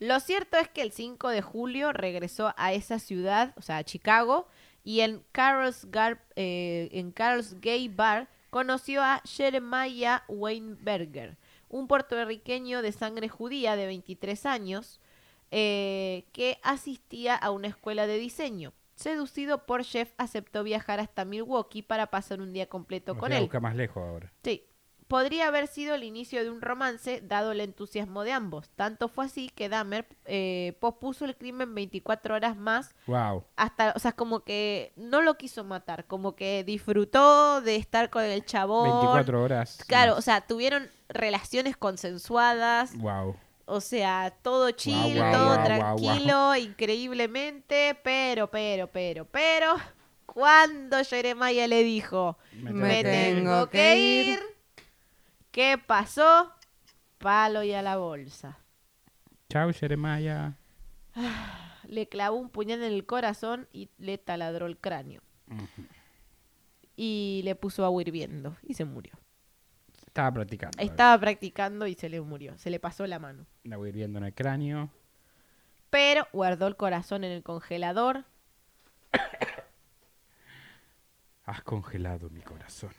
Lo cierto es que el 5 de julio regresó a esa ciudad, o sea, a Chicago, y en Carl's, Gar- eh, en Carl's Gay Bar conoció a Jeremiah Weinberger, un puertorriqueño de sangre judía de 23 años eh, que asistía a una escuela de diseño. Seducido por Jeff, aceptó viajar hasta Milwaukee para pasar un día completo con él. más lejos ahora. Sí, podría haber sido el inicio de un romance, dado el entusiasmo de ambos. Tanto fue así que Dahmer eh, pospuso el crimen 24 horas más Wow. hasta, o sea, como que no lo quiso matar, como que disfrutó de estar con el chabón. 24 horas. Claro, o sea, tuvieron relaciones consensuadas, Wow. o sea, todo chill, todo tranquilo, increíblemente, pero, pero, pero, pero, cuando Jeremiah le dijo, Me me tengo tengo que ir, ¿qué pasó? Palo y a la bolsa. Chau, Jeremiah. *sighs* Le clavó un puñal en el corazón y le taladró el cráneo. Y le puso agua hirviendo y se murió. Estaba practicando. Estaba practicando y se le murió, se le pasó la mano. La voy hirviendo en el cráneo. Pero guardó el corazón en el congelador. *coughs* Has congelado mi corazón.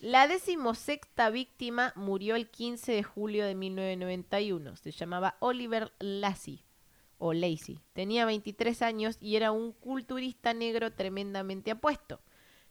La decimosexta víctima murió el 15 de julio de 1991. Se llamaba Oliver Lassie o Lacey. Tenía 23 años y era un culturista negro tremendamente apuesto.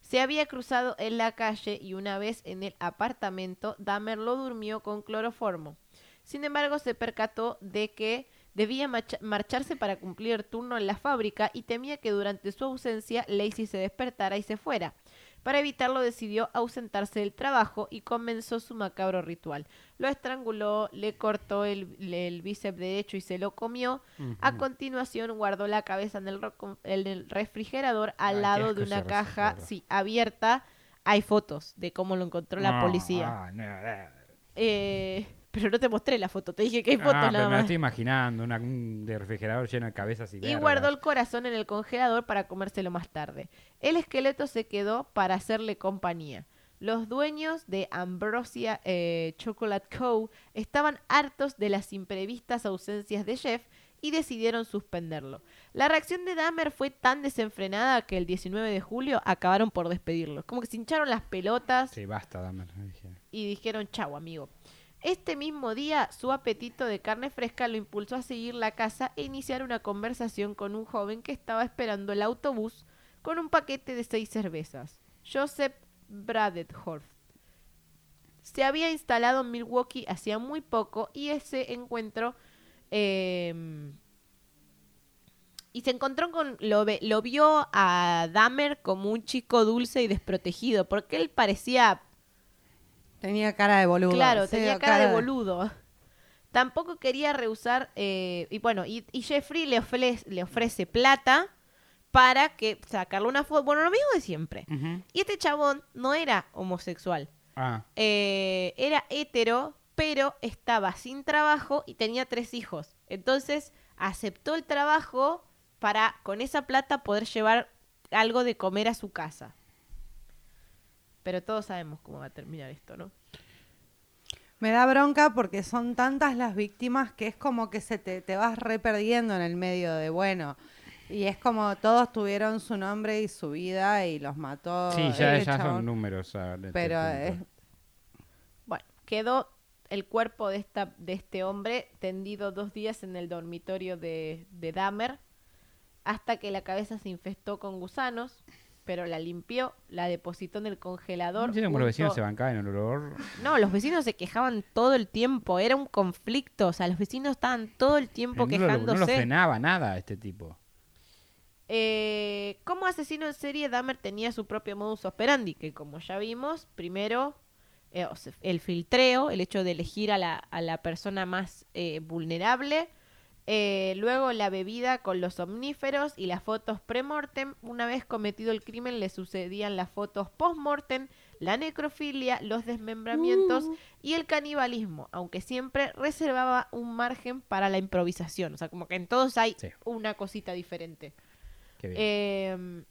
Se había cruzado en la calle y una vez en el apartamento, Dahmer lo durmió con cloroformo. Sin embargo, se percató de que debía marcha- marcharse para cumplir turno en la fábrica y temía que durante su ausencia Lacey se despertara y se fuera. Para evitarlo decidió ausentarse del trabajo y comenzó su macabro ritual. Lo estranguló, le cortó el, el bíceps derecho y se lo comió. A continuación guardó la cabeza en el, ro- en el refrigerador al Ay, lado de una caja sí, abierta. Hay fotos de cómo lo encontró la policía. ah, no, eh. Pero no te mostré la foto, te dije que hay Ah, fotos pero nada me más. estoy imaginando. una- un de refrigerador lleno de cabezas y y guardó el corazón en el congelador para comérselo más tarde. El esqueleto se quedó para hacerle compañía. Los dueños de Ambrosia eh, Chocolate Co. estaban hartos de las imprevistas ausencias de Jeff y decidieron suspenderlo. La reacción de Dahmer fue tan desenfrenada que el 19 de julio acabaron por despedirlo. Como que se hincharon las pelotas Sí, basta, dije. y dijeron chau, amigo. Este mismo día, su apetito de carne fresca lo impulsó a seguir la casa e iniciar una conversación con un joven que estaba esperando el autobús con un paquete de seis cervezas. Joseph Bradethorst. Se había instalado en Milwaukee hacía muy poco y ese encuentro eh, y se encontró con lo, lo vio a Dahmer como un chico dulce y desprotegido porque él parecía Tenía cara de boludo. Claro, Sí, tenía cara de boludo. Tampoco quería rehusar, eh, y bueno, y, y Jeffrey le, ofre- le ofrece plata para que sacarle una foto, bueno, lo mismo de siempre. Y este chabón no era homosexual, Ah, eh, era hetero, pero estaba sin trabajo y tenía tres hijos. Entonces aceptó el trabajo para con esa plata poder llevar algo de comer a su casa. Pero todos sabemos cómo va a terminar esto, ¿no? Me da bronca porque son tantas las víctimas que es como que se te, te vas re perdiendo en el medio de bueno. Y es como todos tuvieron su nombre y su vida y los mató. sí, ya, ya chabón. son números. este Pero es- Bueno, quedó el cuerpo de, esta, de este hombre tendido dos días en el dormitorio de, de Dahmer hasta que la cabeza se infestó con gusanos, pero la limpió, la depositó en el congelador. Los vecinos se bancaban en el olor. No, los vecinos se quejaban todo el tiempo, era un conflicto, o sea, los vecinos estaban todo el tiempo no, lo, no lo quejándose. frenaba nada este tipo. Eh, como asesino en serie, Dahmer tenía su propio modus operandi, que como ya vimos, primero eh, el filtreo, el hecho de elegir a la, a la persona más eh, vulnerable, eh, luego la bebida con los omníferos y las fotos pre-mortem. Una vez cometido el crimen le sucedían las fotos post-mortem, la necrofilia, los desmembramientos y el canibalismo, aunque siempre reservaba un margen para la improvisación. O sea, como que en todos hay Sí. una cosita diferente. Qué bien. Eh,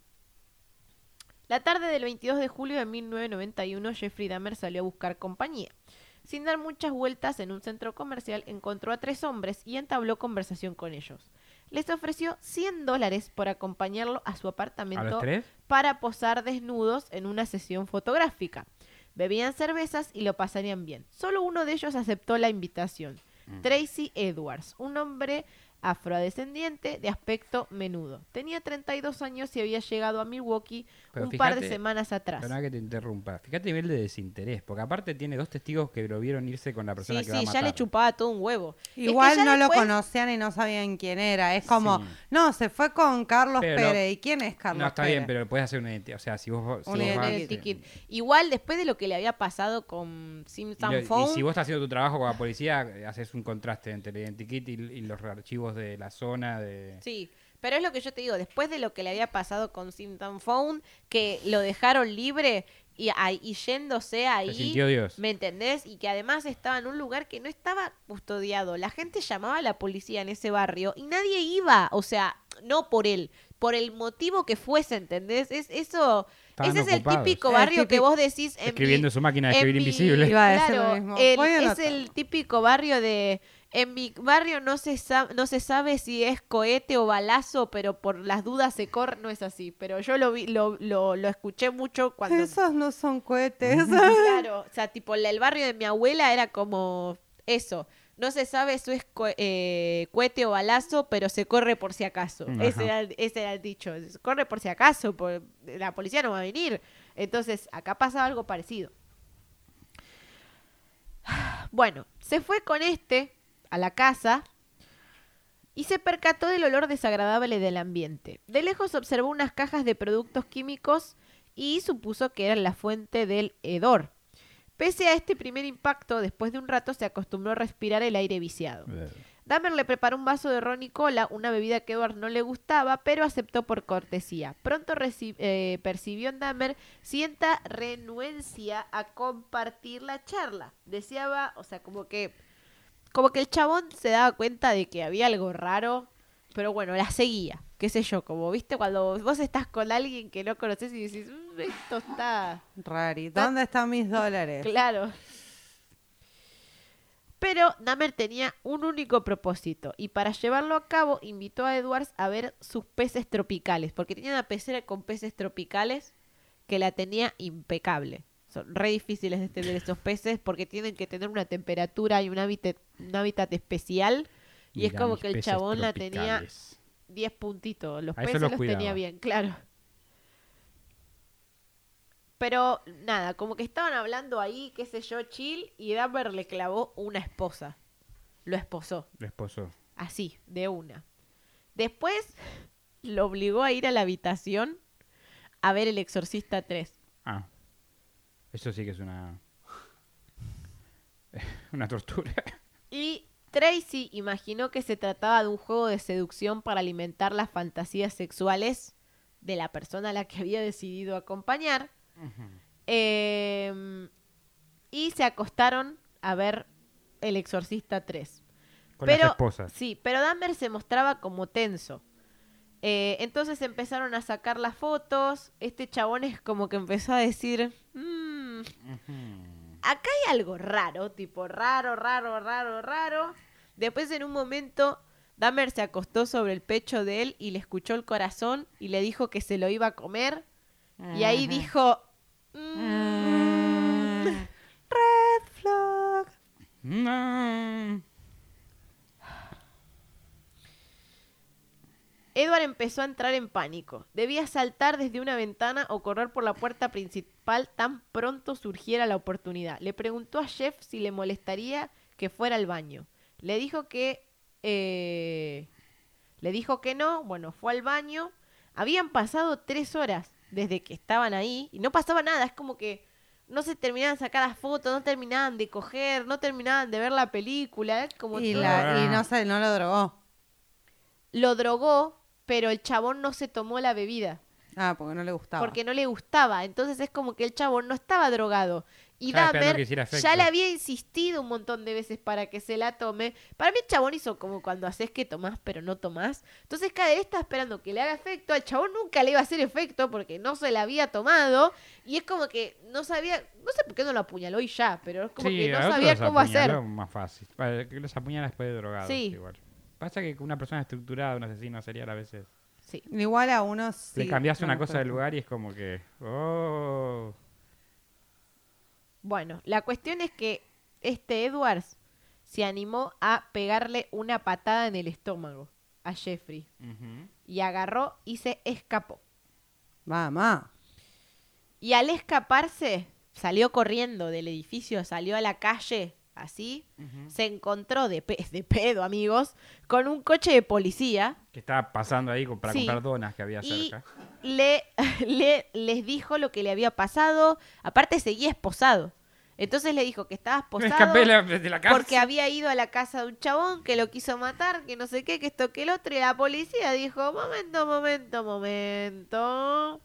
la tarde del 22 de julio de 1991, Jeffrey Dahmer salió a buscar compañía. Sin dar muchas vueltas en un centro comercial, encontró a tres hombres y entabló conversación con ellos. Les ofreció 100 dólares por acompañarlo a su ¿A apartamento para posar desnudos en una sesión fotográfica. Bebían cervezas y lo pasarían bien. Solo uno de ellos aceptó la invitación. Tracy Edwards, un hombre afrodescendiente de aspecto menudo. Tenía 32 años y había llegado a Milwaukee Pero un par de semanas atrás. Perdona que te interrumpa. Fíjate el nivel de desinterés, porque aparte tiene dos testigos que lo vieron irse con la persona Sí, que va a sí, matar. ya le chupaba todo un huevo. Es que Igual no lo conocían y no sabían quién era. Es como, Sí. no, se fue con Carlos Pero- Pérez. ¿Y quién es Carlos No, está Pérez? bien, pero puedes hacer una identidad. O sea, si vos, si Un vos vas- ticket. Igual después de lo que le había pasado con Simpson lo- y Phone, si vos estás haciendo tu trabajo con la policía, eh, haces un contraste entre el identikit y, y los archivos de la zona de... Sí, pero es lo que yo te digo, después de lo que le había pasado con Simpson Phone, que lo dejaron libre y, y yéndose ahí, sintió Dios. ¿me entendés? Y que además estaba en un lugar que no estaba custodiado. La gente llamaba a la policía en ese barrio y nadie iba, o sea, no por él, por el motivo que fuese, ¿entendés? Es eso... Estaban ese es el típico El barrio que vos decís en Escribiendo en su máquina de en escribir mi- invisible. Claro, el- es el típico barrio de... En mi barrio no se, no se sabe si es cohete o balazo, pero por las dudas se corre. No es así, pero yo lo, vi, lo, lo, lo escuché mucho cuando... Esos no son cohetes. *laughs* Claro, *laughs* o sea, tipo, el barrio de mi abuela era como eso. No se sabe si es co- eh, cohete o balazo, pero se corre por si acaso. Ese era, el- ese era el dicho. Se corre por si acaso, por, la policía no va a venir. Entonces, acá pasaba algo parecido. *sighs* Bueno, se fue con este a la casa y se percató del olor desagradable del ambiente. De lejos observó unas cajas de productos químicos y supuso que eran la fuente del hedor. Pese a este primer impacto, después de un rato se acostumbró a respirar el aire viciado. Dahmer le preparó un vaso de ron y cola, una bebida que Edward no le gustaba, pero aceptó por cortesía. Pronto eh, percibió en Dahmer cierta renuencia a compartir la charla. Deseaba, o sea, como que, como que el chabón se daba cuenta de que había algo raro, pero bueno, la seguía. Qué sé yo, como viste cuando vos estás con alguien que no conoces y decís, "Mm, esto está Rari, ¿dónde están mis dólares? Claro. Pero Dahmer tenía un único propósito y para llevarlo a cabo invitó a Edwards a ver sus peces tropicales, porque tenía una pecera con peces tropicales que la tenía impecable. Son re difíciles de tener esos peces porque tienen que tener una temperatura y un hábitat, un hábitat especial. Y es como que el chabón la tenía tropicales. 10 puntitos. Los A peces los los, tenía bien, claro. Pero nada, como que estaban hablando ahí, qué sé yo, chill, y Dahmer le clavó una esposa. Lo esposó, El esposo. así, de una. Después lo obligó a ir a la habitación a ver El Exorcista 3. Ah. Eso sí que es una... *laughs* una tortura. Y Tracy imaginó que se trataba de un juego de seducción para alimentar las fantasías sexuales de la persona a la que había decidido acompañar. Eh, y se acostaron a ver El Exorcista 3. Con pero, las esposas. Sí, pero Dahmer se mostraba como tenso. Eh, entonces empezaron a sacar las fotos. Este chabón es como que empezó a decir, "Mm, acá hay algo raro, tipo raro, raro, raro, raro. Después en un momento Dahmer se acostó sobre el pecho de él y le escuchó el corazón y le dijo que se lo iba a comer. Y ahí dijo, "Mm". Red flag. No. Edward empezó a entrar en pánico. Debía saltar desde una ventana o correr por la puerta principal tan pronto surgiera la oportunidad. Le preguntó a Jeff si le molestaría que fuera al baño. Le dijo que... eh, le dijo que no. Bueno, fue al baño. Habían pasado tres horas desde que estaban ahí y no pasaba nada. Es como que no se terminaban de sacar las fotos, no terminaban de coger, no terminaban de ver la película. Como Y, la, y no sé, no lo drogó. Lo drogó, pero el chabón no se tomó la bebida. Ah, porque no le gustaba. porque no le gustaba. Entonces es como que el chabón no estaba drogado. Y Estaba Dahmer ya le había insistido un montón de veces para que se la tome. Para mí el chabón hizo como cuando haces que tomás pero no tomás. Entonces cada vez está esperando que le haga efecto. Al chabón nunca le iba a hacer efecto porque no se la había tomado. Y es como que no sabía, no sé por qué no lo apuñaló y ya, pero es como Sí, que no sabía cómo hacer. más fácil. Vale, que los apuñala después de drogados. Sí. Igual. Pasa que una persona estructurada, un asesino serial a veces... Sí. Igual a unos sí. le cambias una cosa del lugar y es como que... Oh. Bueno, la cuestión es que este Edwards se animó a pegarle una patada en el estómago a Jeffrey y agarró y se escapó. Mamá. Y al escaparse, salió corriendo del edificio, salió a la calle, así, se encontró de, pe- de pedo, amigos, con un coche de policía Que estaba pasando ahí para Sí. comprar donas que había y cerca. le, *laughs* le- les dijo lo que le había pasado. Aparte, seguía esposado. Entonces le dijo que estaba *laughs* Me esposado escapé la- de la casa. porque había ido a la casa de un chabón que lo quiso matar, que no sé qué, que esto, que el otro. Y la policía dijo, momento, momento, momento.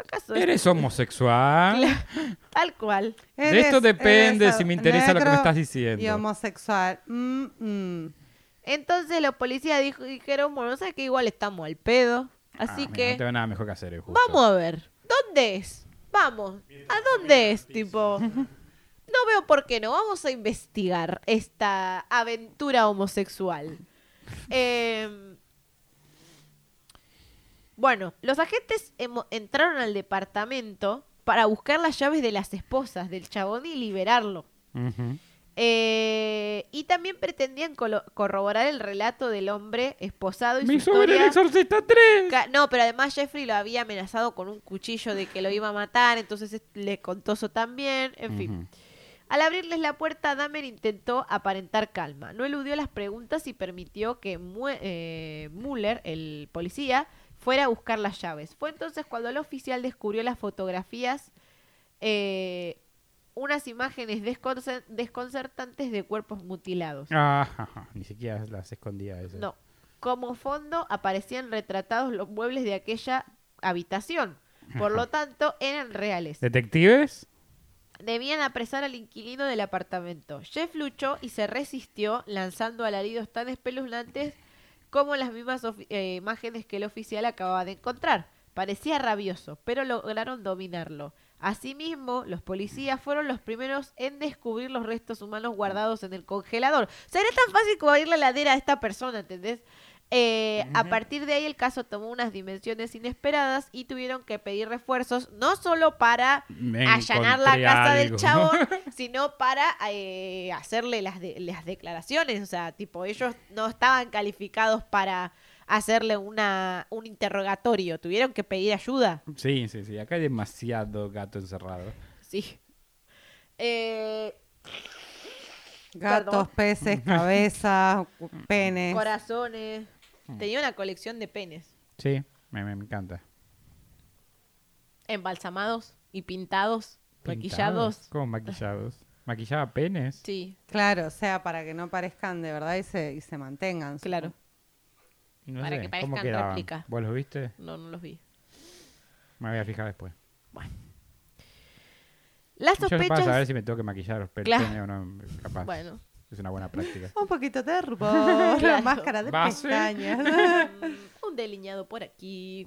¿Acaso es- ¿Eres homosexual? *laughs* Tal cual. De esto depende eres si me interesa lo que me estás diciendo. Y homosexual. Mm, mm. Entonces los policías dijo, dijeron, bueno, ¿sabes que Igual estamos al pedo. Así Ah, mira, que No tengo nada mejor que hacer. eh, justo. vamos a ver. ¿Dónde es? Vamos. ¿A dónde es? Tipo, *laughs* no veo por qué no. Vamos a investigar esta aventura homosexual. *laughs* Em, bueno, los agentes entraron al departamento para buscar las llaves de las esposas del chabón y liberarlo. Eh, y también pretendían corroborar el relato del hombre esposado y Mi su el historia. exorcista 3. Ca- No, pero además Jeffrey lo había amenazado con un cuchillo de que lo iba a matar, entonces es- le contó eso también, en fin. Al abrirles la puerta, Dahmer intentó aparentar calma. No eludió las preguntas y permitió que Mue- eh, Mueller, el policía, fuera a buscar las llaves. Fue entonces cuando el oficial descubrió las fotografías, eh, unas imágenes desconcer- desconcertantes de cuerpos mutilados. Ah, ni siquiera las escondía eso. No. Como fondo aparecían retratados los muebles de aquella habitación. Por lo tanto, eran reales. ¿Detectives? Debían apresar al inquilino del apartamento. Jeff luchó y se resistió, lanzando alaridos tan espeluznantes como las mismas eh, imágenes que el oficial acababa de encontrar. Parecía rabioso, pero lograron dominarlo. Asimismo, los policías fueron los primeros en descubrir los restos humanos guardados en el congelador. O sea, era tan fácil como abrir la ladera a esta persona, ¿entendés? Eh, A partir de ahí el caso tomó unas dimensiones inesperadas y tuvieron que pedir refuerzos, no solo para Me allanar la casa del chabón, *laughs* sino para eh, hacerle las, de- las declaraciones. O sea, tipo, ellos no estaban calificados para hacerle una, un interrogatorio. Tuvieron que pedir ayuda. Sí, sí, sí. Acá hay demasiado gato encerrado. Sí. Eh, Gatos, Perdón. peces, *laughs* cabezas, penes. corazones. Tenía una colección de penes Sí, me, me encanta. embalsamados y pintados, ¿Pintados? maquillados. ¿Cómo maquillados? ¿Maquillaba penes? Sí, Claro, o sea, para que no parezcan de verdad y se, y se mantengan. claro. No Para sé, que ¿cómo parezcan quedaban? réplica. ¿Vos los viste? No, no los vi. Me voy a fijar después. Las Yo para sospechas. saber si me tengo que maquillar los Claro. pene o no, capaz. Bueno. Es una buena práctica. Un poquito de rubor, *laughs* Claro. máscara de Base. pestañas. *laughs* Mm, un delineado por aquí.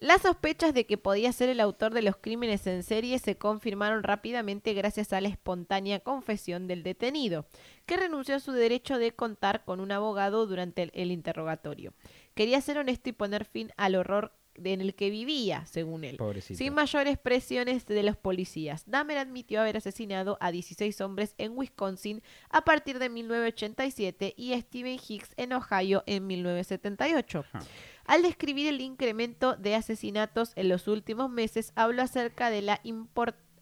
Las sospechas de que podía ser el autor de los crímenes en serie se confirmaron rápidamente gracias a la espontánea confesión del detenido, que renunció a su derecho de contar con un abogado durante el, el interrogatorio. Quería ser honesto y poner fin al horror en el que vivía, según él. Pobrecito. Sin mayores presiones de los policías, Dahmer admitió haber asesinado a 16 hombres en Wisconsin a partir de 1987 y a Stephen Hicks en Ohio en 1978. Ajá. Al describir el incremento de asesinatos en los últimos meses, habló acerca de la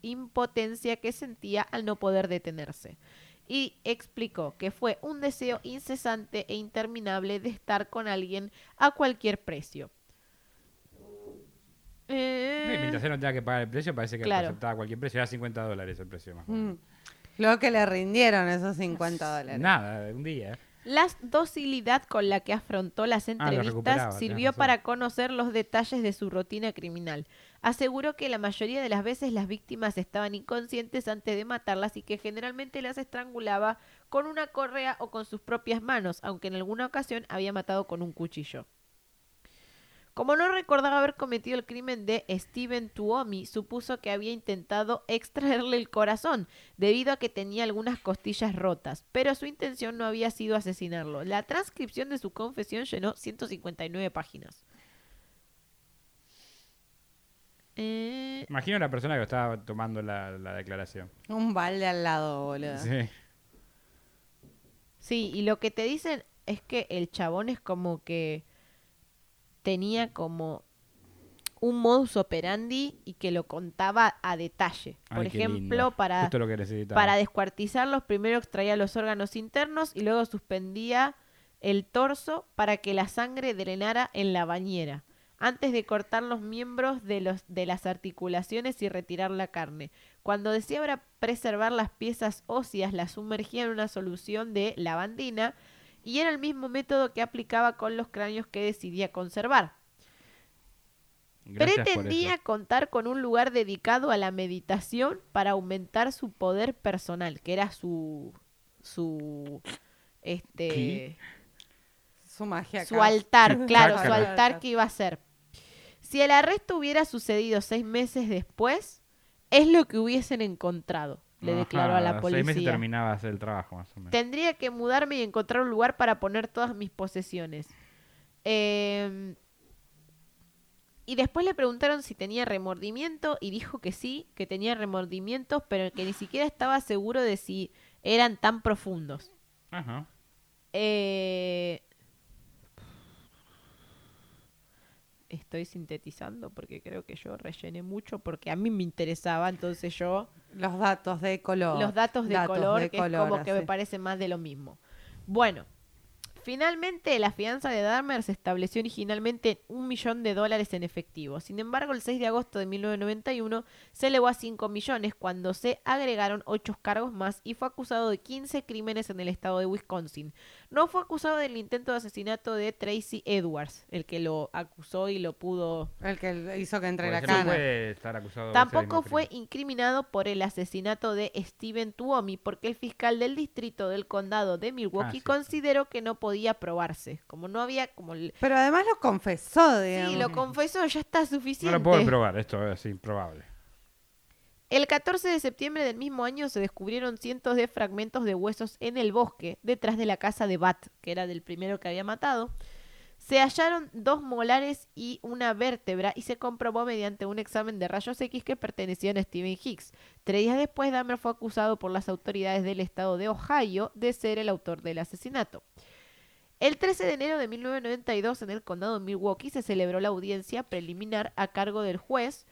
impotencia que sentía al no poder detenerse. Y explicó que fue un deseo incesante e interminable de estar con alguien a cualquier precio. Eh, Mientras él no tenga que pagar el precio, parece que Claro. aceptaba cualquier precio. Era 50 dólares el precio más o menos. Mm. Lo que le rindieron esos 50 dólares. Nada, un día. La docilidad con la que afrontó las Ah, lo entrevistas sirvió para conocer los detalles de su rutina criminal. Aseguró que la mayoría de las veces las víctimas estaban inconscientes antes de matarlas y que generalmente las estrangulaba con una correa o con sus propias manos, aunque en alguna ocasión había matado con un cuchillo. Como no recordaba haber cometido el crimen de Steven Tuomi, supuso que había intentado extraerle el corazón, debido a que tenía algunas costillas rotas, pero su intención no había sido asesinarlo. La transcripción de su confesión llenó 159 páginas. Eh, Imagino a la persona que estaba tomando la, la declaración. Un balde al lado, boludo. Sí. Sí, y lo que te dicen es que el chabón es como que tenía como un modus operandi y que lo contaba a detalle. Por Ay, ejemplo, para, para descuartizarlos, primero extraía los órganos internos y luego suspendía el torso para que la sangre drenara en la bañera, antes de cortar los miembros de, los, de las articulaciones y retirar la carne. Cuando deseaba preservar las piezas óseas, las sumergía en una solución de lavandina y era el mismo método que aplicaba con los cráneos que decidía conservar. Gracias Pretendía contar con un lugar dedicado a la meditación para aumentar su poder personal, que era su su este ¿Qué? Su magia. su altar, *laughs* claro, su altar que iba a ser. Si el arresto hubiera sucedido seis meses después, es lo que hubiesen encontrado, le Ajá, declaró a la Seis meses policía. terminaba de hacer el trabajo, más o menos. Tendría que mudarme y encontrar un lugar para poner todas mis posesiones. Eh, y después le preguntaron si tenía remordimiento y dijo que sí, que tenía remordimientos, pero que ni siquiera estaba seguro de si eran tan profundos. Ajá. Eh, Estoy sintetizando porque creo que yo rellené mucho porque a mí me interesaba, entonces yo Los datos de color. los datos de color, que es como que me parece más de lo mismo. Bueno, finalmente la fianza de Dahmer se estableció originalmente en un millón de dólares en efectivo. Sin embargo, el 6 de agosto de 1991 se elevó a 5 millones cuando se agregaron 8 cargos más y fue acusado de 15 crímenes en el estado de Wisconsin. No fue acusado del intento de asesinato de Tracy Edwards, el que lo acusó y lo pudo El que hizo que entre la cana. puede estar acusado de ese Tampoco fue crimen. incriminado por el asesinato de Steven Tuomi porque el fiscal del distrito del condado de Milwaukee sí. consideró que no podía probarse. Como no había, como el- Pero además lo confesó, digamos. sí, lo confesó, ya está No suficiente. lo puedo probar, esto es improbable. El 14 de septiembre del mismo año se descubrieron cientos de fragmentos de huesos en el bosque detrás de la casa de Bat, que era del primero que había matado. Se hallaron dos molares y una vértebra y se comprobó mediante un examen de rayos X que pertenecían a Stephen Hicks. Tres días después, Dahmer fue acusado por las autoridades del estado de Ohio de ser el autor del asesinato. El 13 de enero de 1992, en el condado de Milwaukee, se celebró la audiencia preliminar a cargo del juez.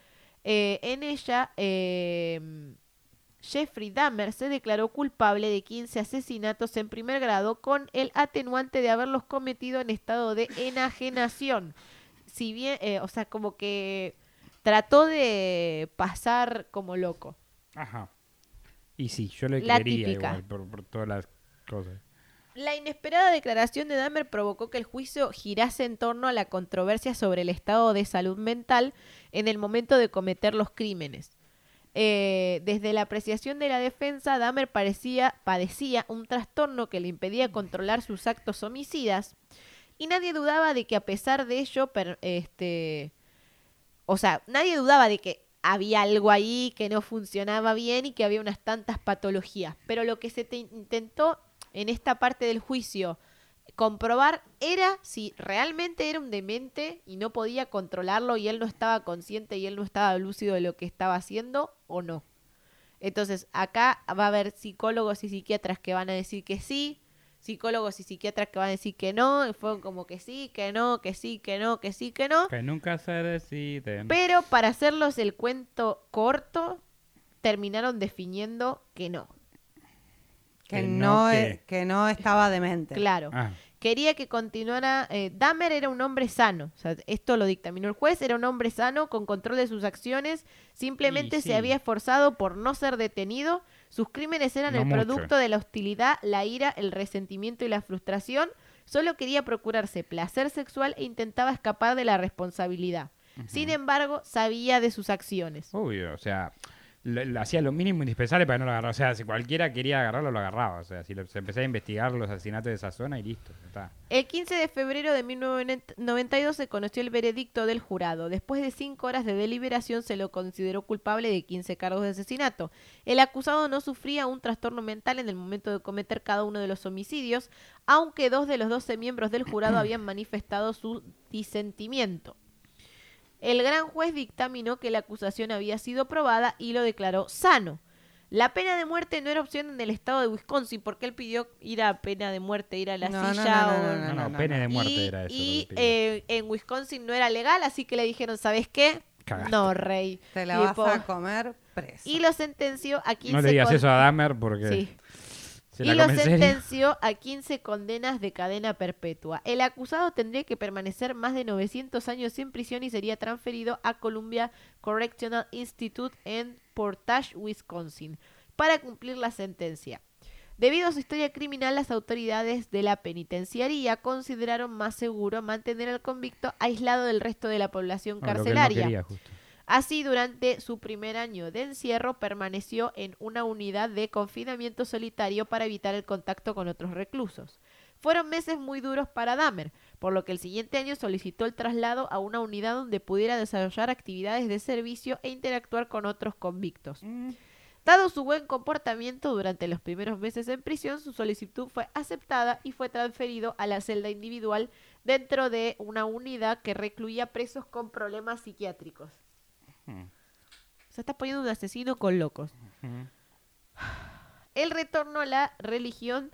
Eh, en ella, eh, Jeffrey Dahmer se declaró culpable de 15 asesinatos en primer grado con el atenuante de haberlos cometido en estado de enajenación. Si bien, eh, o sea, como que trató de pasar como loco. Ajá. Y sí, yo le La creería típica. igual por, por todas las cosas. La inesperada declaración de Dahmer provocó que el juicio girase en torno a la controversia sobre el estado de salud mental en el momento de cometer los crímenes. Eh, desde la apreciación de la defensa, Dahmer parecía, padecía un trastorno que le impedía controlar sus actos homicidas y nadie dudaba de que a pesar de ello, este, o sea, nadie dudaba de que había algo ahí que no funcionaba bien y que había unas tantas patologías. Pero lo que se te intentó en esta parte del juicio comprobar era si realmente era un demente y no podía controlarlo y él no estaba consciente y él no estaba lúcido de lo que estaba haciendo o no. Entonces, acá va a haber psicólogos y psiquiatras que van a decir que sí, psicólogos y psiquiatras que van a decir que no, y fueron como que sí, que no, que sí, que no, que sí, que no. Que nunca se deciden. Pero para hacerlos el cuento corto, terminaron definiendo que no. Que, Que no, no, que- que no estaba demente. Claro. Ah, Quería que continuara. Eh, Dahmer era un hombre sano. O sea, esto lo dictaminó el juez. Era un hombre sano con control de sus acciones. Simplemente Y se sí. había esforzado por no ser detenido. Sus crímenes eran No el mucho. producto de la hostilidad, la ira, el resentimiento y la frustración. Solo quería procurarse placer sexual e intentaba escapar de la responsabilidad. Sin embargo, sabía de sus acciones. obvio, o sea, lo- hacía lo mínimo indispensable para no lo agarrara. O sea, si cualquiera quería agarrarlo, lo agarraba. O sea, si lo- se empezaba a investigar los asesinatos de esa zona y listo. está. El 15 de febrero de 1992 se conoció el veredicto del jurado. Después de cinco horas de deliberación se lo consideró culpable de 15 cargos de asesinato. El acusado no sufría un trastorno mental en el momento de cometer cada uno de los homicidios, aunque dos de los 12 miembros del jurado habían manifestado su disentimiento. El gran juez dictaminó que la acusación había sido probada y lo declaró sano. La pena de muerte no era opción en el estado de Wisconsin porque él pidió ir a pena de muerte, ir a la No, silla no, o... no, No, no, no. de muerte y era eso. y, eh, en Wisconsin no era legal, así que le dijeron, ¿sabes qué? Cagaste. No, rey. Te la Tipo, vas a comer preso. Y lo sentenció a 15 no le digas con- eso a Dahmer porque Sí. Se y lo sentenció a 15 condenas de cadena perpetua. El acusado tendría que permanecer más de 900 años en prisión y sería transferido a Columbia Correctional Institute en Portage, Wisconsin, para cumplir la sentencia. Debido a su historia criminal, las autoridades de la penitenciaría consideraron más seguro mantener al convicto aislado del resto de la población no carcelaria. Así, durante su primer año de encierro, permaneció en una unidad de confinamiento solitario para evitar el contacto con otros reclusos. Fueron meses muy duros para Dahmer, por lo que el siguiente año solicitó el traslado a una unidad donde pudiera desarrollar actividades de servicio e interactuar con otros convictos. Dado su buen comportamiento durante los primeros meses en prisión, su solicitud fue aceptada y fue transferido a la celda individual dentro de una unidad que recluía presos con problemas psiquiátricos. Hmm. Se está poniendo un asesino con locos. El retorno a la religión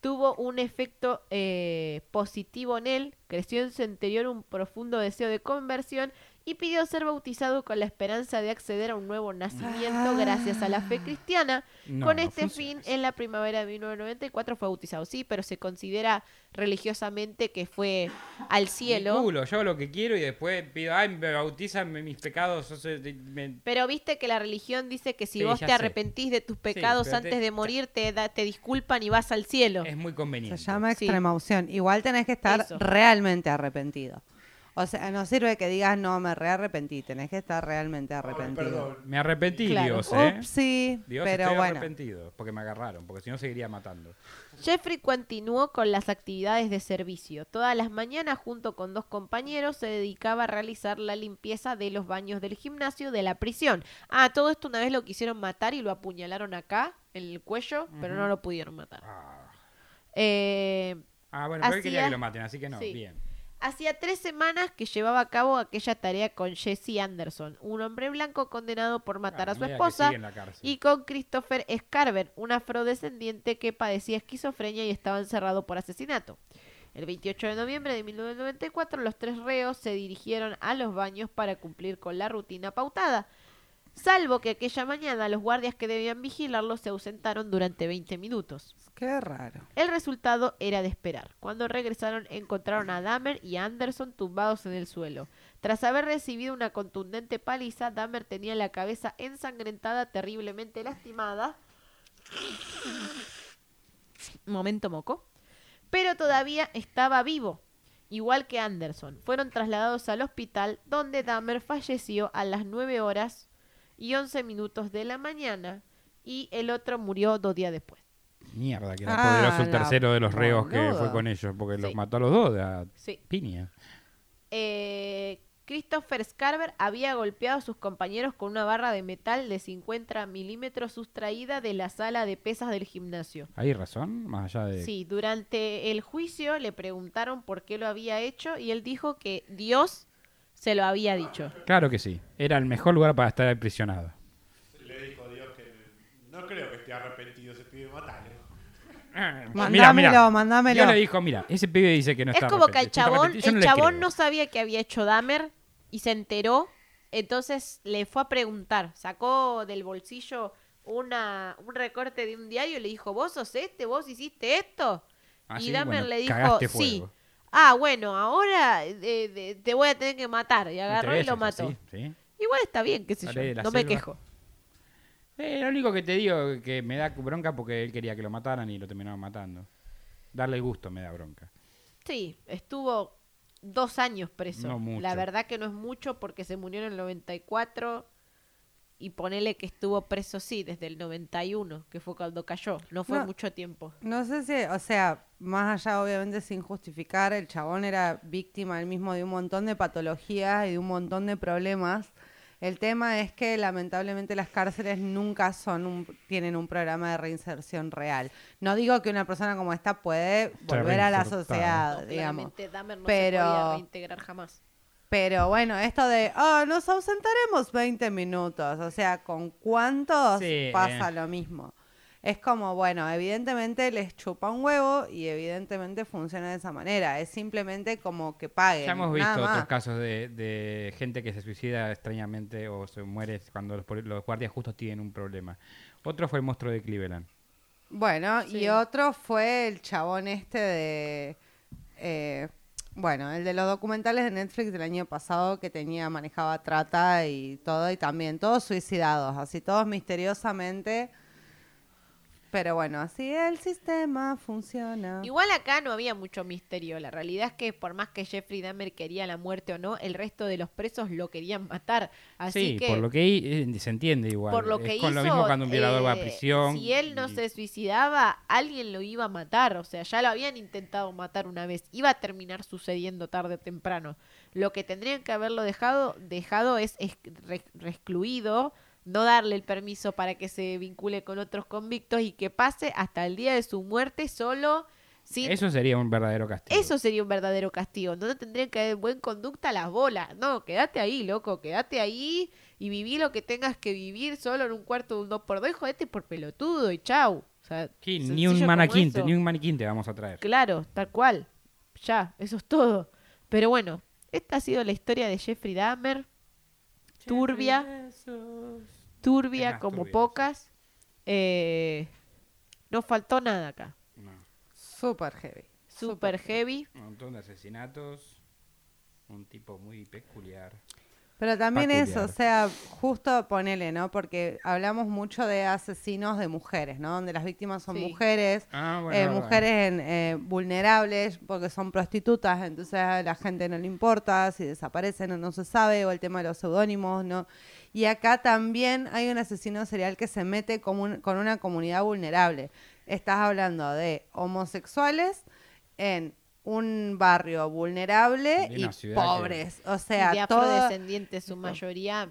tuvo un efecto eh, positivo en él, creció en su interior un profundo deseo de conversión y pidió ser bautizado con la esperanza de acceder a un nuevo nacimiento gracias a la fe cristiana. No, con este fin, en la primavera de 1994 fue bautizado, sí, pero se considera religiosamente que fue al cielo. culo, yo hago lo que quiero y después pido, ay, me bautizan mis pecados. o sea, de- me- Pero viste que la religión dice que si Sí, vos te sé. arrepentís de tus pecados te- antes de morir, te, da- te disculpan y vas al cielo. Es muy Se conveniente. llama Sí. extrema unción. Igual tenés que estar Eso. realmente arrepentido. O sea, no sirve que digas, no, me rearrepentí. Tenés que estar realmente arrepentido. Me arrepentí, Claro. Dios, ¿eh? Ups, sí, Dios, pero estoy bueno. arrepentido porque me agarraron, porque si no seguiría matando. Jeffrey continuó con las actividades de servicio. Todas las mañanas, junto con dos compañeros, se dedicaba a realizar la limpieza de los baños del gimnasio de la prisión. Ah, todo esto una vez lo quisieron matar y lo apuñalaron acá, en el cuello, pero no lo pudieron matar. Ah, Eh, Ah, bueno, pero quería que lo maten, así que no, Sí. bien. Hacía tres semanas que llevaba a cabo aquella tarea con Jesse Anderson, un hombre blanco condenado por matar Ah, a su esposa, y con Christopher Scarver, un afrodescendiente que padecía esquizofrenia y estaba encerrado por asesinato. El 28 de noviembre de 1994, los tres reos se dirigieron a los baños para cumplir con la rutina pautada, salvo que aquella mañana los guardias que debían vigilarlos se ausentaron durante 20 minutos. Qué raro. El resultado era de esperar. Cuando regresaron encontraron a Dahmer y a Anderson tumbados en el suelo. Tras haber recibido una contundente paliza, Dahmer tenía la cabeza ensangrentada, terriblemente lastimada. Momento moco. Pero todavía estaba vivo, igual que Anderson. Fueron trasladados al hospital donde Dahmer falleció a las 9 horas y 11 minutos de la mañana y el otro murió dos días después. Mierda, que era Ah, poderoso el tercero de los reos que fue con ellos, porque los mató a los dos de a Sí. piña. Eh, Christopher Scarver había golpeado a sus compañeros con una barra de metal de 50 milímetros sustraída de la sala de pesas del gimnasio. ¿Hay razón? Más allá de... Sí, durante el juicio le preguntaron por qué lo había hecho y él dijo que Dios se lo había dicho. Claro que sí. Era el mejor lugar para estar aprisionado. Le dijo Dios que no creo que esté arrepentido, se pide matarle. Mandámelo, mandámelo. Dios le dijo, mira, ese pibe dice que no es está como que el chabón, yo el no chabón no sabía que había hecho Dahmer y se enteró, entonces le fue a preguntar, sacó del bolsillo una, un recorte de un diario y le dijo, ¿vos sos este? ¿Vos hiciste esto? Ah, y sí, Dahmer bueno, le dijo, sí. fuego. Ah, bueno, ahora eh, de- te voy a tener que matar. Y agarró y lo mató. así, sí. Igual está bien, qué sé yo. No me quejo. Eh, lo único que te digo que me da bronca porque él quería que lo mataran y lo terminaron matando. Darle el gusto me da bronca. Sí, estuvo dos años preso. No mucho. La verdad que no es mucho porque se murió en el 94 y ponele que estuvo preso, sí, desde el 91, que fue cuando cayó. No fue No. mucho tiempo. No sé si, o sea, más allá obviamente sin justificar, el chabón era víctima él mismo de un montón de patologías y de un montón de problemas. El tema es que lamentablemente las cárceles nunca son un, tienen un programa de reinserción real. No digo que una persona como esta puede volver a la sociedad, No, digamos. no Pero- se podía reintegrar jamás. Pero bueno, esto de, oh, nos ausentaremos 20 minutos. O sea, ¿con cuántos Sí, pasa eh. lo mismo? Es como, bueno, evidentemente les chupa un huevo y evidentemente funciona de esa manera. Es simplemente como que paguen. Ya hemos nada visto otros casos de, de gente que se suicida extrañamente o se muere cuando los, los guardias justos tienen un problema. Otro fue el monstruo de Cleveland. Bueno, Sí. y otro fue el chabón este de... eh, bueno, el de los documentales de Netflix del año pasado que tenía, manejaba trata y todo, y también todos suicidados, así todos misteriosamente. Pero bueno, así el sistema funciona. Igual acá no había mucho misterio. La realidad es que por más que Jeffrey Dahmer quería la muerte o no, el resto de los presos lo querían matar. Así sí, que por lo que eh, se entiende igual. por lo Es que con hizo, lo mismo cuando un violador va a eh, prisión. Si él no y- se suicidaba, alguien lo iba a matar. O sea, ya lo habían intentado matar una vez. Iba a terminar sucediendo tarde o temprano. Lo que tendrían que haberlo dejado, dejado es, es re- recluido, no darle el permiso para que se vincule con otros convictos y que pase hasta el día de su muerte solo sin Eso sería un verdadero castigo. eso sería un verdadero castigo. No tendrían que haber buen conducta a las bolas. No, quédate ahí, loco. Quédate ahí y viví lo que tengas que vivir solo en un cuarto de un 2x2 y jodete por pelotudo y chau. O sea, Sí, ni un maniquín, ni un maniquín te vamos a traer. Claro, tal cual. Ya, eso es todo. Pero bueno, esta ha sido la historia de Jeffrey Dahmer. Turbia. Turbia como pocas. Eh, no faltó nada acá. No. Súper heavy. Super heavy. Un montón de asesinatos. Un tipo muy peculiar. Pero también eso, Peculiar. o sea, justo ponele, ¿no? Porque hablamos mucho de asesinos de mujeres, ¿no? Donde las víctimas son Sí. mujeres, Ah, eh, mujeres en, eh, vulnerables porque son prostitutas, entonces a la gente no le importa si desaparecen o no se sabe, o el tema de los seudónimos, ¿no? Y acá también hay un asesino serial que se mete con, un- con una comunidad vulnerable. Estás hablando de homosexuales en un barrio vulnerable De y que- pobres. O y sea, de todo... afrodescendientes su mayoría.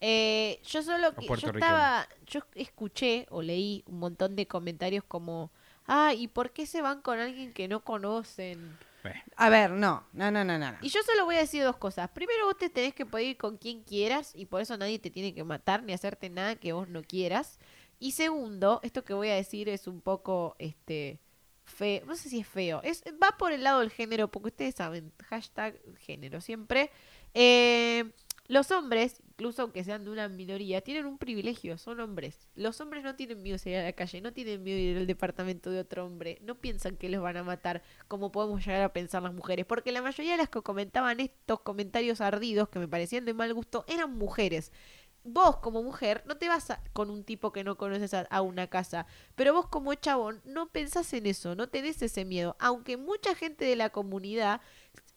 Eh, yo solo que yo estaba, yo escuché o leí un montón de comentarios como, ah, ¿y por qué se van con alguien que no conocen? A ver, no, no, no, no, no. no. Y yo solo voy a decir dos cosas. Primero, vos te tenés que poder ir con quien quieras y por eso nadie te tiene que matar ni hacerte nada que vos no quieras. Y segundo, esto que voy a decir es un poco, este, feo. No sé si es feo. Es, va por el lado del género, porque ustedes saben, hashtag género siempre. Eh, los hombres, incluso aunque sean de una minoría, tienen un privilegio, son hombres. Los hombres no tienen miedo de salir a la calle, no tienen miedo de ir al departamento de otro hombre, no piensan que los van a matar como podemos llegar a pensar las mujeres, porque la mayoría de las que comentaban estos comentarios ardidos que me parecían de mal gusto eran mujeres. Vos como mujer no te vas a- con un tipo que no conoces a, una casa, pero vos como chabón no pensás en eso, no tenés ese miedo, aunque mucha gente de la comunidad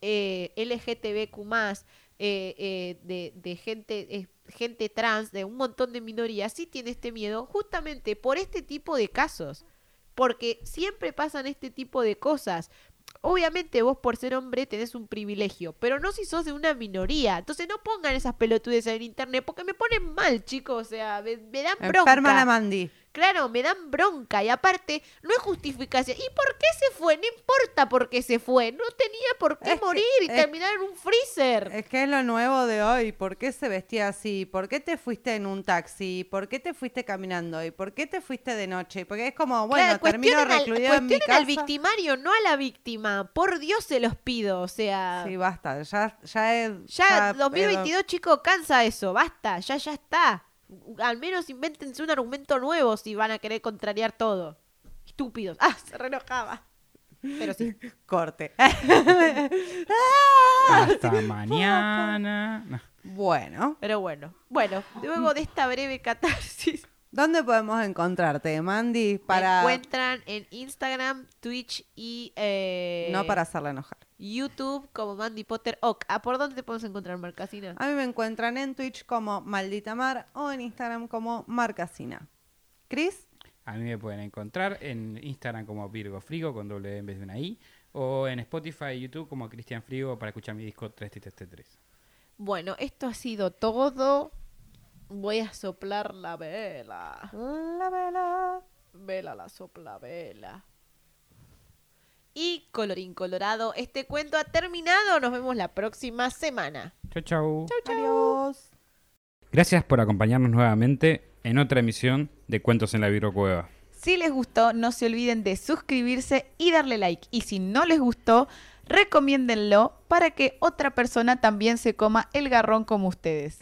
eh, LGTBQ+, eh, eh, de, de gente, eh, gente trans, de un montón de minorías, sí tiene este miedo justamente por este tipo de casos. Porque siempre pasan este tipo de cosas. Obviamente vos por ser hombre tenés un privilegio, pero no si sos de una minoría. Entonces no pongan esas pelotudes en internet porque me ponen mal, chicos. O sea, me, me dan bronca. Enferma la Mandy. Claro, me dan bronca y aparte no es justificación. ¿Y por qué se fue? No importa por qué se fue. No tenía por qué Es que- morir y es- terminar en un freezer. Es que es lo nuevo de hoy. ¿Por qué se vestía así? ¿Por qué te fuiste en un taxi? ¿Por qué te fuiste caminando? ¿Y por qué te fuiste de noche? Porque es como, bueno, Claro, termino cuestionen al- recluido en mi casa. al victimario, no a la víctima. Por Dios se los pido. O sea, Sí, basta. Ya, ya es. ya eh, 2022, chicos, cansa eso. Basta, ya, ya está. Al menos invéntense un argumento nuevo si van a querer contrariar todo. Estúpidos. Ah, se reenojaba. Pero sí. *laughs* corte. hasta *laughs* mañana. No. bueno, Pero bueno. Bueno, luego de esta breve catarsis. ¿dónde podemos encontrarte, Mandy? Para. Me encuentran en Instagram, Twitch y eh, No para hacerla enojar. YouTube como Mandy Potter Ock. ¿A por dónde te podemos encontrar, Marcasina? A mí me encuentran en Twitch como Maldita Mar o en Instagram como Marcasina. ¿Cris? A mí me pueden encontrar en Instagram como Virgo Frigo con doble E en vez de una I. O en Spotify y YouTube como Cristian Frigo para escuchar mi disco 333. Bueno, esto ha sido todo. Voy a soplar la vela. La vela. Vela la sopla vela. Y colorín colorado, este cuento ha terminado. Nos vemos la próxima semana. Chau, chau. Adiós. Gracias por acompañarnos nuevamente en otra emisión de Cuentos en la Virocueva. Si les gustó, no se olviden de suscribirse y darle like. Y si no les gustó, recomiéndenlo para que otra persona también se coma el garrón como ustedes.